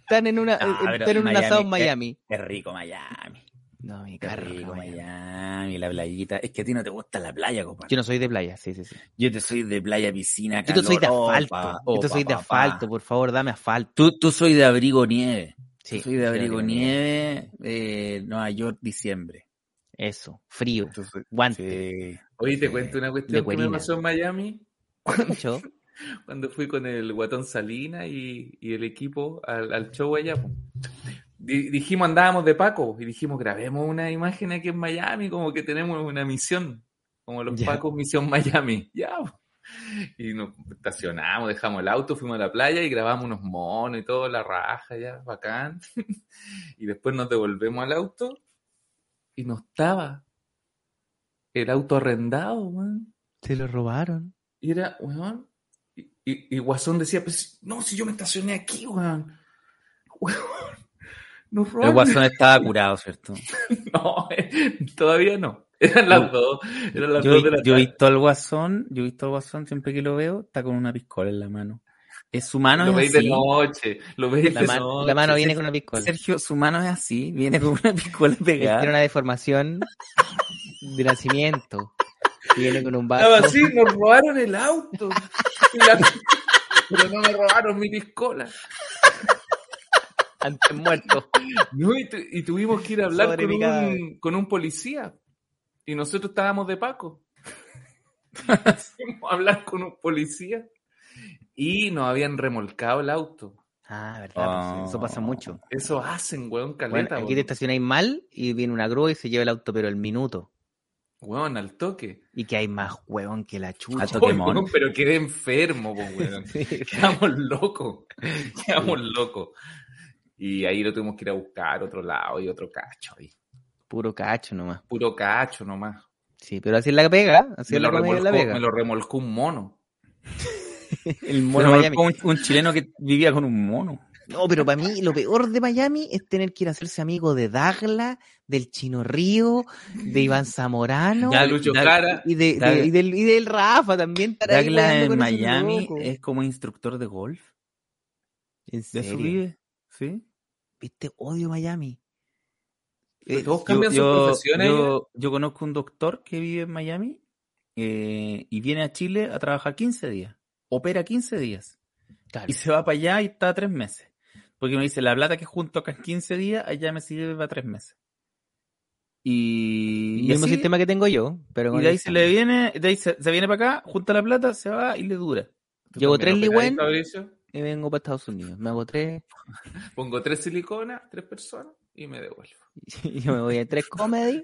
están en, una, Ah, pero están en un Miami asado en es- Miami. Qué rico Miami. No, mi Qué carro, rico Miami. La playita. Es que a ti no te gusta la playa, compadre. Yo no soy de playa, sí, sí, sí. Yo te soy de playa, piscina, Yo te soy de calor, asfalto. opa, Yo te soy de asfalto, por favor, dame asfalto. Tú, tú soy de abrigo nieve. Sí, Yo soy de abrigo nieve, eh, Nueva York, diciembre. Eso, frío, soy- guante. sí. Oye, te cuento una cuestión que me pasó en Miami Mucho. cuando fui con el Guatón Salina y, y el equipo al, al show allá. Dijimos, andábamos de Paco y dijimos, grabemos una imagen aquí en Miami, como que tenemos una misión, como los Ya. Pacos Misión Miami. Ya. Y nos estacionamos, dejamos el auto, fuimos a la playa y grabamos unos monos y todo, la raja, ya, bacán. y después nos devolvemos al auto y no estaba el auto arrendado, man. Se lo robaron. Y era, weón. Y, y- y Guasón decía, pues, no, si yo me estacioné aquí, weón. Weón. Nos El guasón estaba curado, ¿cierto? No, eh, todavía no. Eran las dos. Eran las Yo, dos de la yo he visto al guasón, yo he visto al guasón siempre que lo veo, está con una piscola en la mano. Es su mano Lo es veis de noche. Lo veis La, de man- noche. la mano viene con una piscola. Sergio, su mano es así, viene con una piscola Él Tiene pegada. una deformación de nacimiento. Viene con un Estaba vaso. así, nos robaron el auto. La- Pero no me robaron mi piscola. Antes muerto. No, y, tu- y tuvimos que ir a hablar con un, con un policía. Y nosotros estábamos de Paco. A hablar con un policía. Y nos habían remolcado el auto. Ah, verdad, pues, eso pasa Oh. mucho. Eso hacen, weón, Bueno, caleta. aquí te estacionáis mal y viene una grúa y se lleva el auto, pero el minuto. Weón, al toque. Y que hay más huevón que la chucha. Weón, pero quedé enfermo, po, weón. Sí. Quedamos locos. Quedamos locos. Y ahí lo tuvimos que ir a buscar otro lado y otro cacho ahí. Puro cacho nomás. Puro cacho nomás. Sí, pero así es la pega. Así Me es lo, en la remolcó, pega. me lo remolcó un mono. El mono Miami. un, un chileno que vivía con un mono. No, pero para mí lo peor de Miami es tener que ir a hacerse amigo de Dagla, del Chino Río, de Iván Zamorano Ya, Lucho Dag- Jara. y, de, de- y del, y del Rafa también. weando en Miami es como instructor de golf. ¿En De eso serio? vive. ¿Sí? ¿Viste? Odio Miami. Eh, todos Yo, cambian sus yo- profesiones. yo- yo conozco un doctor que vive en Miami eh, y viene a Chile a trabajar 15 días. Opera 15 días. claro. Y se va para allá y está tres meses. Porque me dice, la plata que junto acá en 15 días, allá me sirve para tres meses. Y, El mismo así- sistema que tengo yo, pero con y de ahí el se le viene, de ahí se, se viene para acá, junta la plata, se va y le dura. ¿Tú Llevo tres Ligüen. Y vengo para Estados Unidos. Me hago tres Pongo tres siliconas, tres personas y me devuelvo. y yo me voy a tres comedy.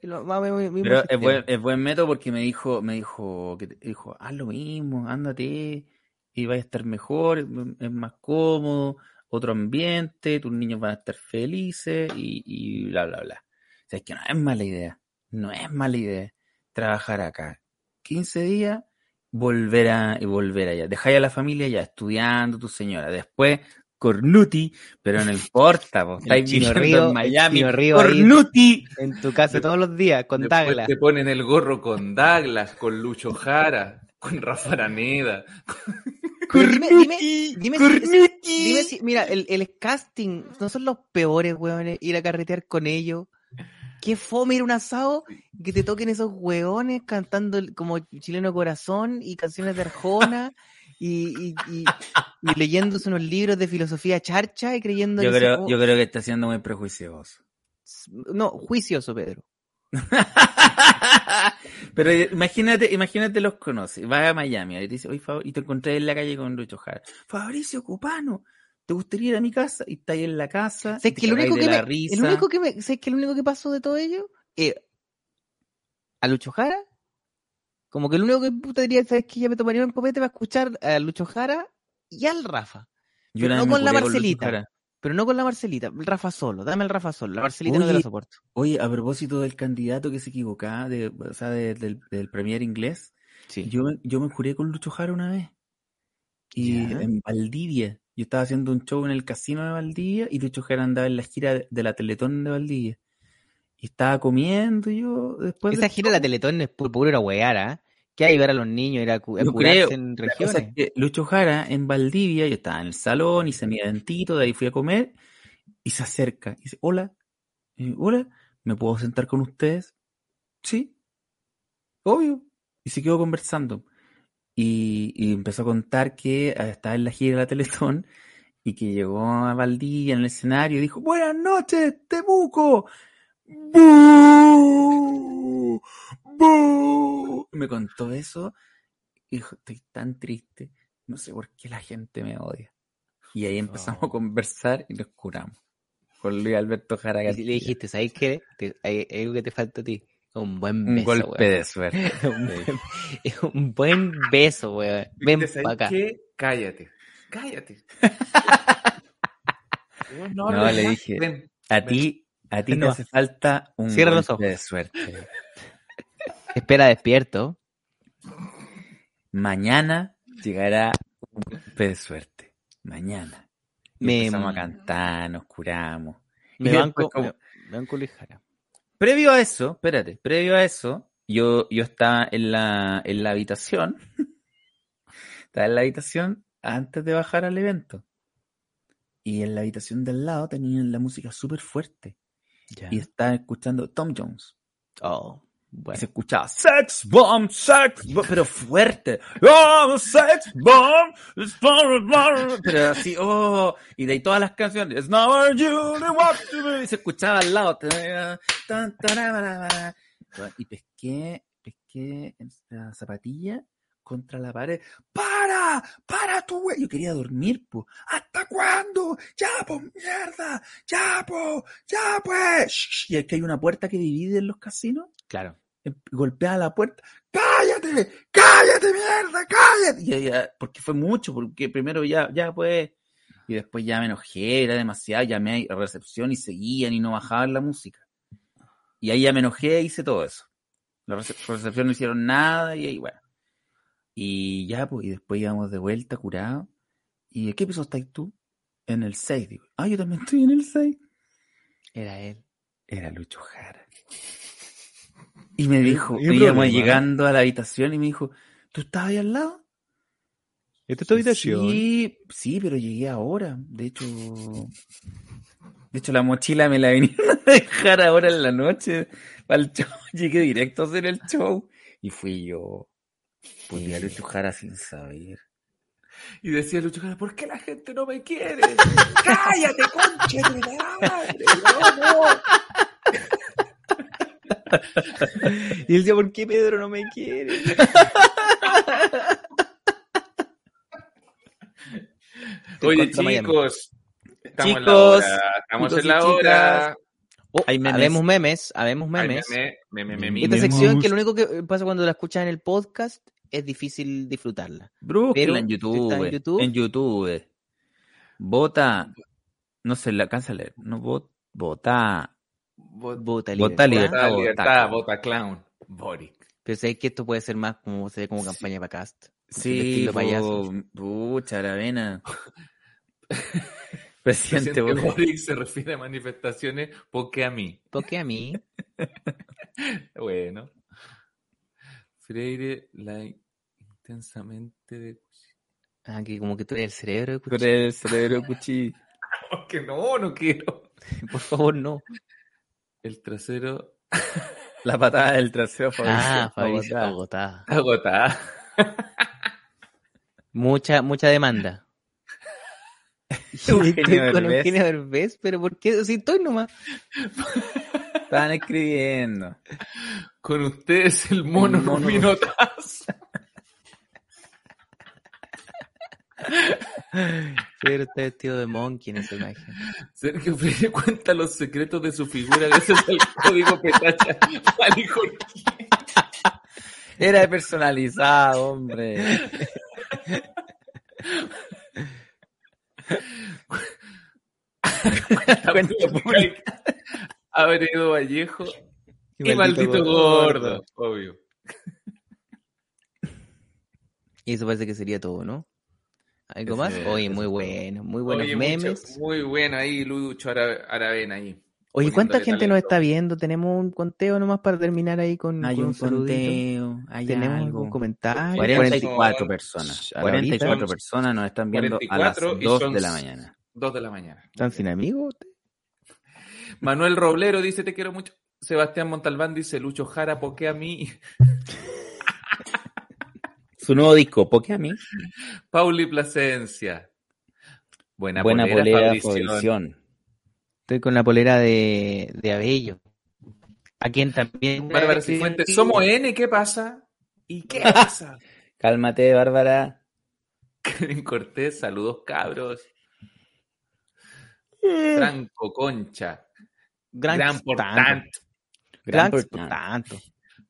Y lo, Pero es buen, es buen método porque me dijo, me dijo, que te- dijo, haz lo mismo, ándate y vas a estar mejor, es es más cómodo, otro ambiente, tus niños van a estar felices y, y bla, bla, bla. O sea, es que no es mala idea, no es mala idea trabajar acá. 15 días, volver a, y volver allá. Dejáis a la familia ya estudiando, tu señora. Después, Cornuti, pero no importa, po, estáis viviendo Río, en el Miami. Ahí. Cornuti. En tu casa todos los días, con Después Dagla. te ponen el gorro con Douglas, con Lucho Jara, con Rafa Araneda. Dime, dime, dime, si, Cornuti. dime si- mira, el, el casting, no son los peores, weones, ir a carretear con ellos. Qué fome ir un asado y que te toquen esos weones cantando como chileno corazón y canciones de Arjona y, y, y- y leyéndose unos libros de filosofía charcha y creyendo Yo que creo, yo creo que está siendo muy prejuicioso. No, juicioso, Pedro. Pero eh, imagínate, imagínate los conoces, vas a Miami y te dice, "Oye, Fab-", y te encontré en la calle con Lucho Jara. Fabricio Copano, ¿te gustaría ir a mi casa? Y está ahí en la casa. ¿Sabes y te que el único que la me, risa. el único que me, ¿sabes que el único que pasó de todo ello? Eh, a Lucho Jara. Como que el único que puta diría, ¿sabes que Ya me tomaría un copete para escuchar a Lucho Jara y al Rafa. Yo pero no con la Marcelita. Pero no con la Marcelita, el Rafa solo, dame el Rafa solo. La Marcelita no te la soporto. Oye, a propósito del candidato que se equivocaba, de, o sea, de- del, del premier inglés, Sí. yo, me- yo me juré con Lucho Jara una vez. Y en Valdivia. Yo estaba haciendo un show en el casino de Valdivia y Lucho Jara andaba en la gira de, de la Teletón de Valdivia. Y estaba comiendo yo después Esa del gira de la. Teletón es pu- puro ir a huear, ¿ah? ¿Qué hay ver a los niños, ir a, cu- a Yo curarse creo. en regiones? que Lucho Jara en Valdivia, yo estaba en el salón, hice mi eventito, de ahí fui a comer y se acerca y dice, hola, Eh, hola, ¿me puedo sentar con ustedes? Sí, obvio. Y se quedó conversando. Y, y empezó a contar que eh, estaba en la gira de la Teletón y que llegó a Valdivia en el escenario y dijo, buenas noches, Temuco. ¡Bú! ¡Bú! Me contó eso y dijo, estoy tan triste, no sé por qué la gente me odia. Y ahí empezamos a conversar y nos curamos. Con Luis Alberto Jara Y le dijiste, ¿sabes qué? Te- hay, hay algo que te falta a ti. Un buen Un beso, golpe weón. de suerte. un, buen, un buen beso, weón. Ven ¿Viste? para ¿Sabes acá. qué? Cállate. Cállate. No, hables le dije, Ven. A ti, a ti No. hace falta un Cierra los golpe de suerte. Espera despierto. Mañana llegará un golpe de suerte. Mañana. Y Me- empezamos a cantar, nos curamos. Me Y banco, como- me, banco. Previo a eso, espérate, previo a eso, yo, yo estaba en la, en la habitación. estaba en la habitación antes de bajar al evento. Y en la habitación del lado tenían la música súper fuerte. Y estaba escuchando Tom Jones. Oh, bueno. se escuchaba Sex Bomb, Sex Bomb, pero fuerte. Oh, Sex Bomb, pero así, oh, y de ahí todas las canciones. It's not what you want to be. Y se escuchaba al lado. Y pesqué, pesqué la zapatilla contra la pared. ¡Para! ¡Para tu güey! Yo quería dormir, po. ¿Hasta cuándo? ¡Ya, po, mierda! ¡Ya, po! ¡Ya, pues! Y es que hay una puerta que divide en los casinos Claro. Em- golpea la puerta. ¡Cállate! ¡Cállate, mierda! ¡Cállate! Y ella- porque fue mucho, porque primero ya, ya pues. Y después ya me enojé, era demasiado, llamé a recepción y seguían y no bajaban la música. Y ahí ya me enojé e hice todo eso. La rece- recepción no hicieron nada y ahí, bueno. Y ya, pues, y después íbamos de vuelta, curado. ¿Y en qué piso estáis tú? En el 6, digo. Ah, yo también estoy en el 6. Era él. Era Lucho Jara. Y me dijo, ¿Y el íbamos llegando a la habitación y me dijo, ¿tú estabas ahí al lado? ¿Esta es tu habitación? Sí, sí, pero llegué ahora. De hecho, de hecho la mochila me la vinieron a dejar ahora en la noche para el show. Llegué directo a hacer el show y fui yo. Pues a Lucho Jara sin saber. Y decía Lucho Jara, ¿por qué la gente no me quiere? ¡Cállate, concha de madre! ¡No, no! Y él decía, ¿por qué Pedro no me quiere? Oye, chicos. Estamos en la Chicos, hora. Estamos en la hora. Oh, Hay memes. Habemos memes, habemos memes. meme, meme, meme, Esta sección que lo único que pasa cuando la escuchas en el podcast es difícil disfrutarla. Brújula Pero, en YouTube. en YouTube. En YouTube. Vota. No sé, la alcanza a leer. No, vot, vota. Vota, Vota Vota libertad. clown. Boric. Pero sabéis que esto puede ser más como se ve como campaña para cast. Sí, payaso. pucha, Aravena. Presidente Presidente Boric. Boric se refiere a manifestaciones porque a mí. Porque a mí, Bueno. Freire, la intensamente de... ah, que como que tú eres el cerebro de Cuchillo. el cerebro cuchillo. Que no, no quiero. Por favor, no. El trasero La patada del trasero Ah, Fabricio. Fabricio agotada. agotada. Mucha, mucha demanda. Eugenio con Derbez. Eugenio Derbez, pero ¿por qué? Si estoy nomás. Estaban escribiendo. Con ustedes el mono, El mono. Rubinotazo. Pedro está vestido de monkey en esa imagen. Sergio Freire cuenta los secretos de su figura gracias al código petacha. Era personalizado, hombre. Abredo Vallejo y maldito, gordo. Obvio. Y eso parece que sería todo, ¿no? ¿Algo más? Oye, ese muy bueno, muy buenos Oye, memes. mucho- muy bueno ahí, Lucho Ara- Aravena ahí. Oye, ¿cuánta gente nos está viendo? Tenemos un conteo nomás para terminar ahí con, Hay con un conteo, hay Tenemos algo. algún comentario. 44 Son- personas. a la 44 horita. personas nos están viendo a las 44 y 2 son- de la mañana. Dos de la mañana. ¿Están sin amigos? Manuel Roblero dice te quiero mucho. Sebastián Montalbán dice Lucho Jara, porque a mí? Su nuevo disco, ¿por qué a mí? Pauli Plasencia. Buena, Buena polera, polera, Fabrición. Estoy con la polera de, de Abello. A quien también. Bárbara Cifuentes. Somos N, ¿qué pasa? ¿Y qué pasa? Cálmate, Bárbara. Kevin Cortés, saludos cabros. Eh. Franco Concha. Gran, Gran. Gran Gran por tanto.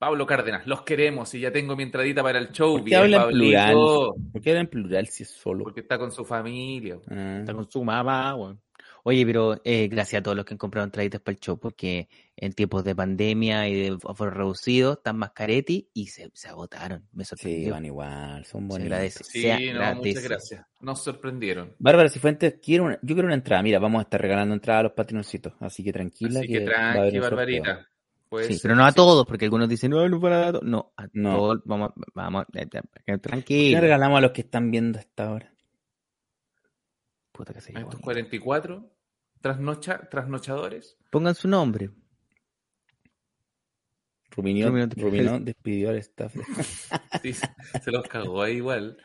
Pablo Cárdenas, los queremos y ya tengo mi entradita para el show. ¿Por qué habla en plural? ¿Por qué habla en plural si es solo? Porque está con su familia. Ah. Está con su mamá, weón. Oye, pero eh, gracias a todos los que han comprado entraditas para el show, porque en tiempos de pandemia y de aforo reducido están más caretti y se, se agotaron. Me Sí, sorprendió. van igual, son bonitos. Sí, se no, muchas gracias. Nos sorprendieron. Bárbara Cifuentes, quiero una, yo quiero una entrada. Mira, vamos a estar regalando entrada a los patroncitos, así que tranquila. Así que va a haber tranqui. Barbarita. Pues, Sí, pero no a todos, porque algunos dicen, no, no para a todos. No, a No. todos, vamos, vamos, eh, eh, ¿Qué tranquilo. regalamos a los que están viendo hasta ahora? Puta que se a estos 44 trasnocha, trasnochadores. Pongan su nombre. Ruminó, despidió al staff. Sí, se los cagó ahí igual.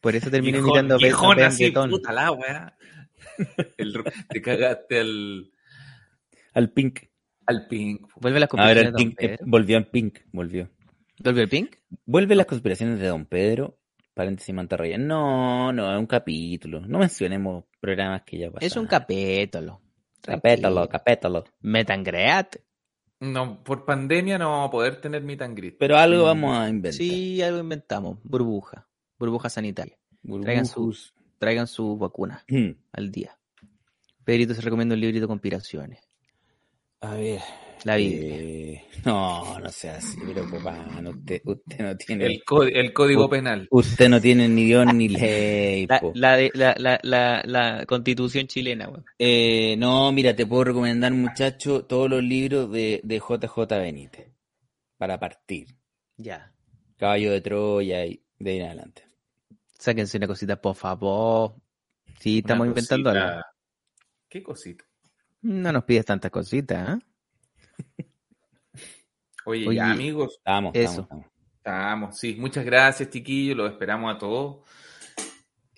Por eso terminé imitando a Ben así, puta la weá. El ru- te cagaste al, al Pink. Al pink. Vuelve las A ver, conspiraciones el de Don Pink. eh, Pedro. volvió en Pink. Volvió. ¿Vuelve el Pink? Vuelve las conspiraciones de Don Pedro. Paréntesis Mantarraya. No, no, es un capítulo. No mencionemos programas que ya pasaron. Es un capítulo. capétalo, capétalo. Metangreat. No, por pandemia no vamos a poder tener meet and greet. Pero algo vamos a inventar. Sí, algo inventamos. Burbuja. Burbuja sanitaria. Traigan su, Burbujos. traigan su vacuna Hmm. al día. Pedrito se recomienda un librito de conspiraciones. A ver. La Biblia. eh, no, no sea así, pero papá, no, usted, usted no tiene. El, có- el código penal. Usted no tiene ni Dios ni ley. La, la, de- la, la, la, la constitución chilena, weón. Eh, no, mira, te puedo recomendar, muchacho, todos los libros de, de JJ Benítez. Para partir. Ya. Caballo de Troya y de ahí en adelante. Sáquense una cosita, por favor. Sí, estamos Una inventando cosita. algo. ¿Qué cosita? No nos pides tantas cositas, ¿ah? Oye, Oye, ya amigos, Estamos, Eso. estamos, estamos. estamos. Sí, muchas gracias, chiquillos. Los esperamos a todos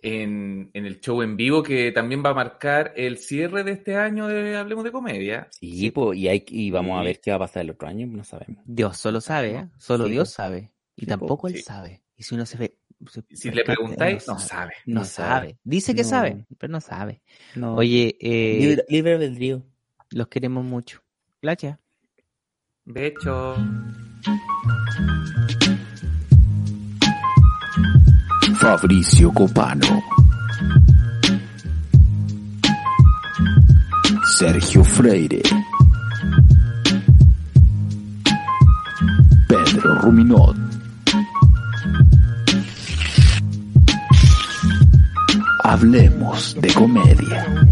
en, en el show en vivo que también va a marcar el cierre de este año de Hablemos de Comedia. Sí, po, y, hay, y vamos a Sí. ver qué va a pasar el otro año, no sabemos. Dios solo sabe, ¿eh? Solo Sí, Dios sabe. Y Sí, tampoco po. él Sí. sabe. Y si uno se ve... se Si le percata, preguntáis, no sabe. No No sabe. sabe. Dice que No. sabe, pero no sabe. No. Oye, eh, libre, libre albedrío. los queremos mucho. Gracias. De hecho, Fabricio Copano. Sergio Freire. Pedro Ruminot. Hablemos de comedia.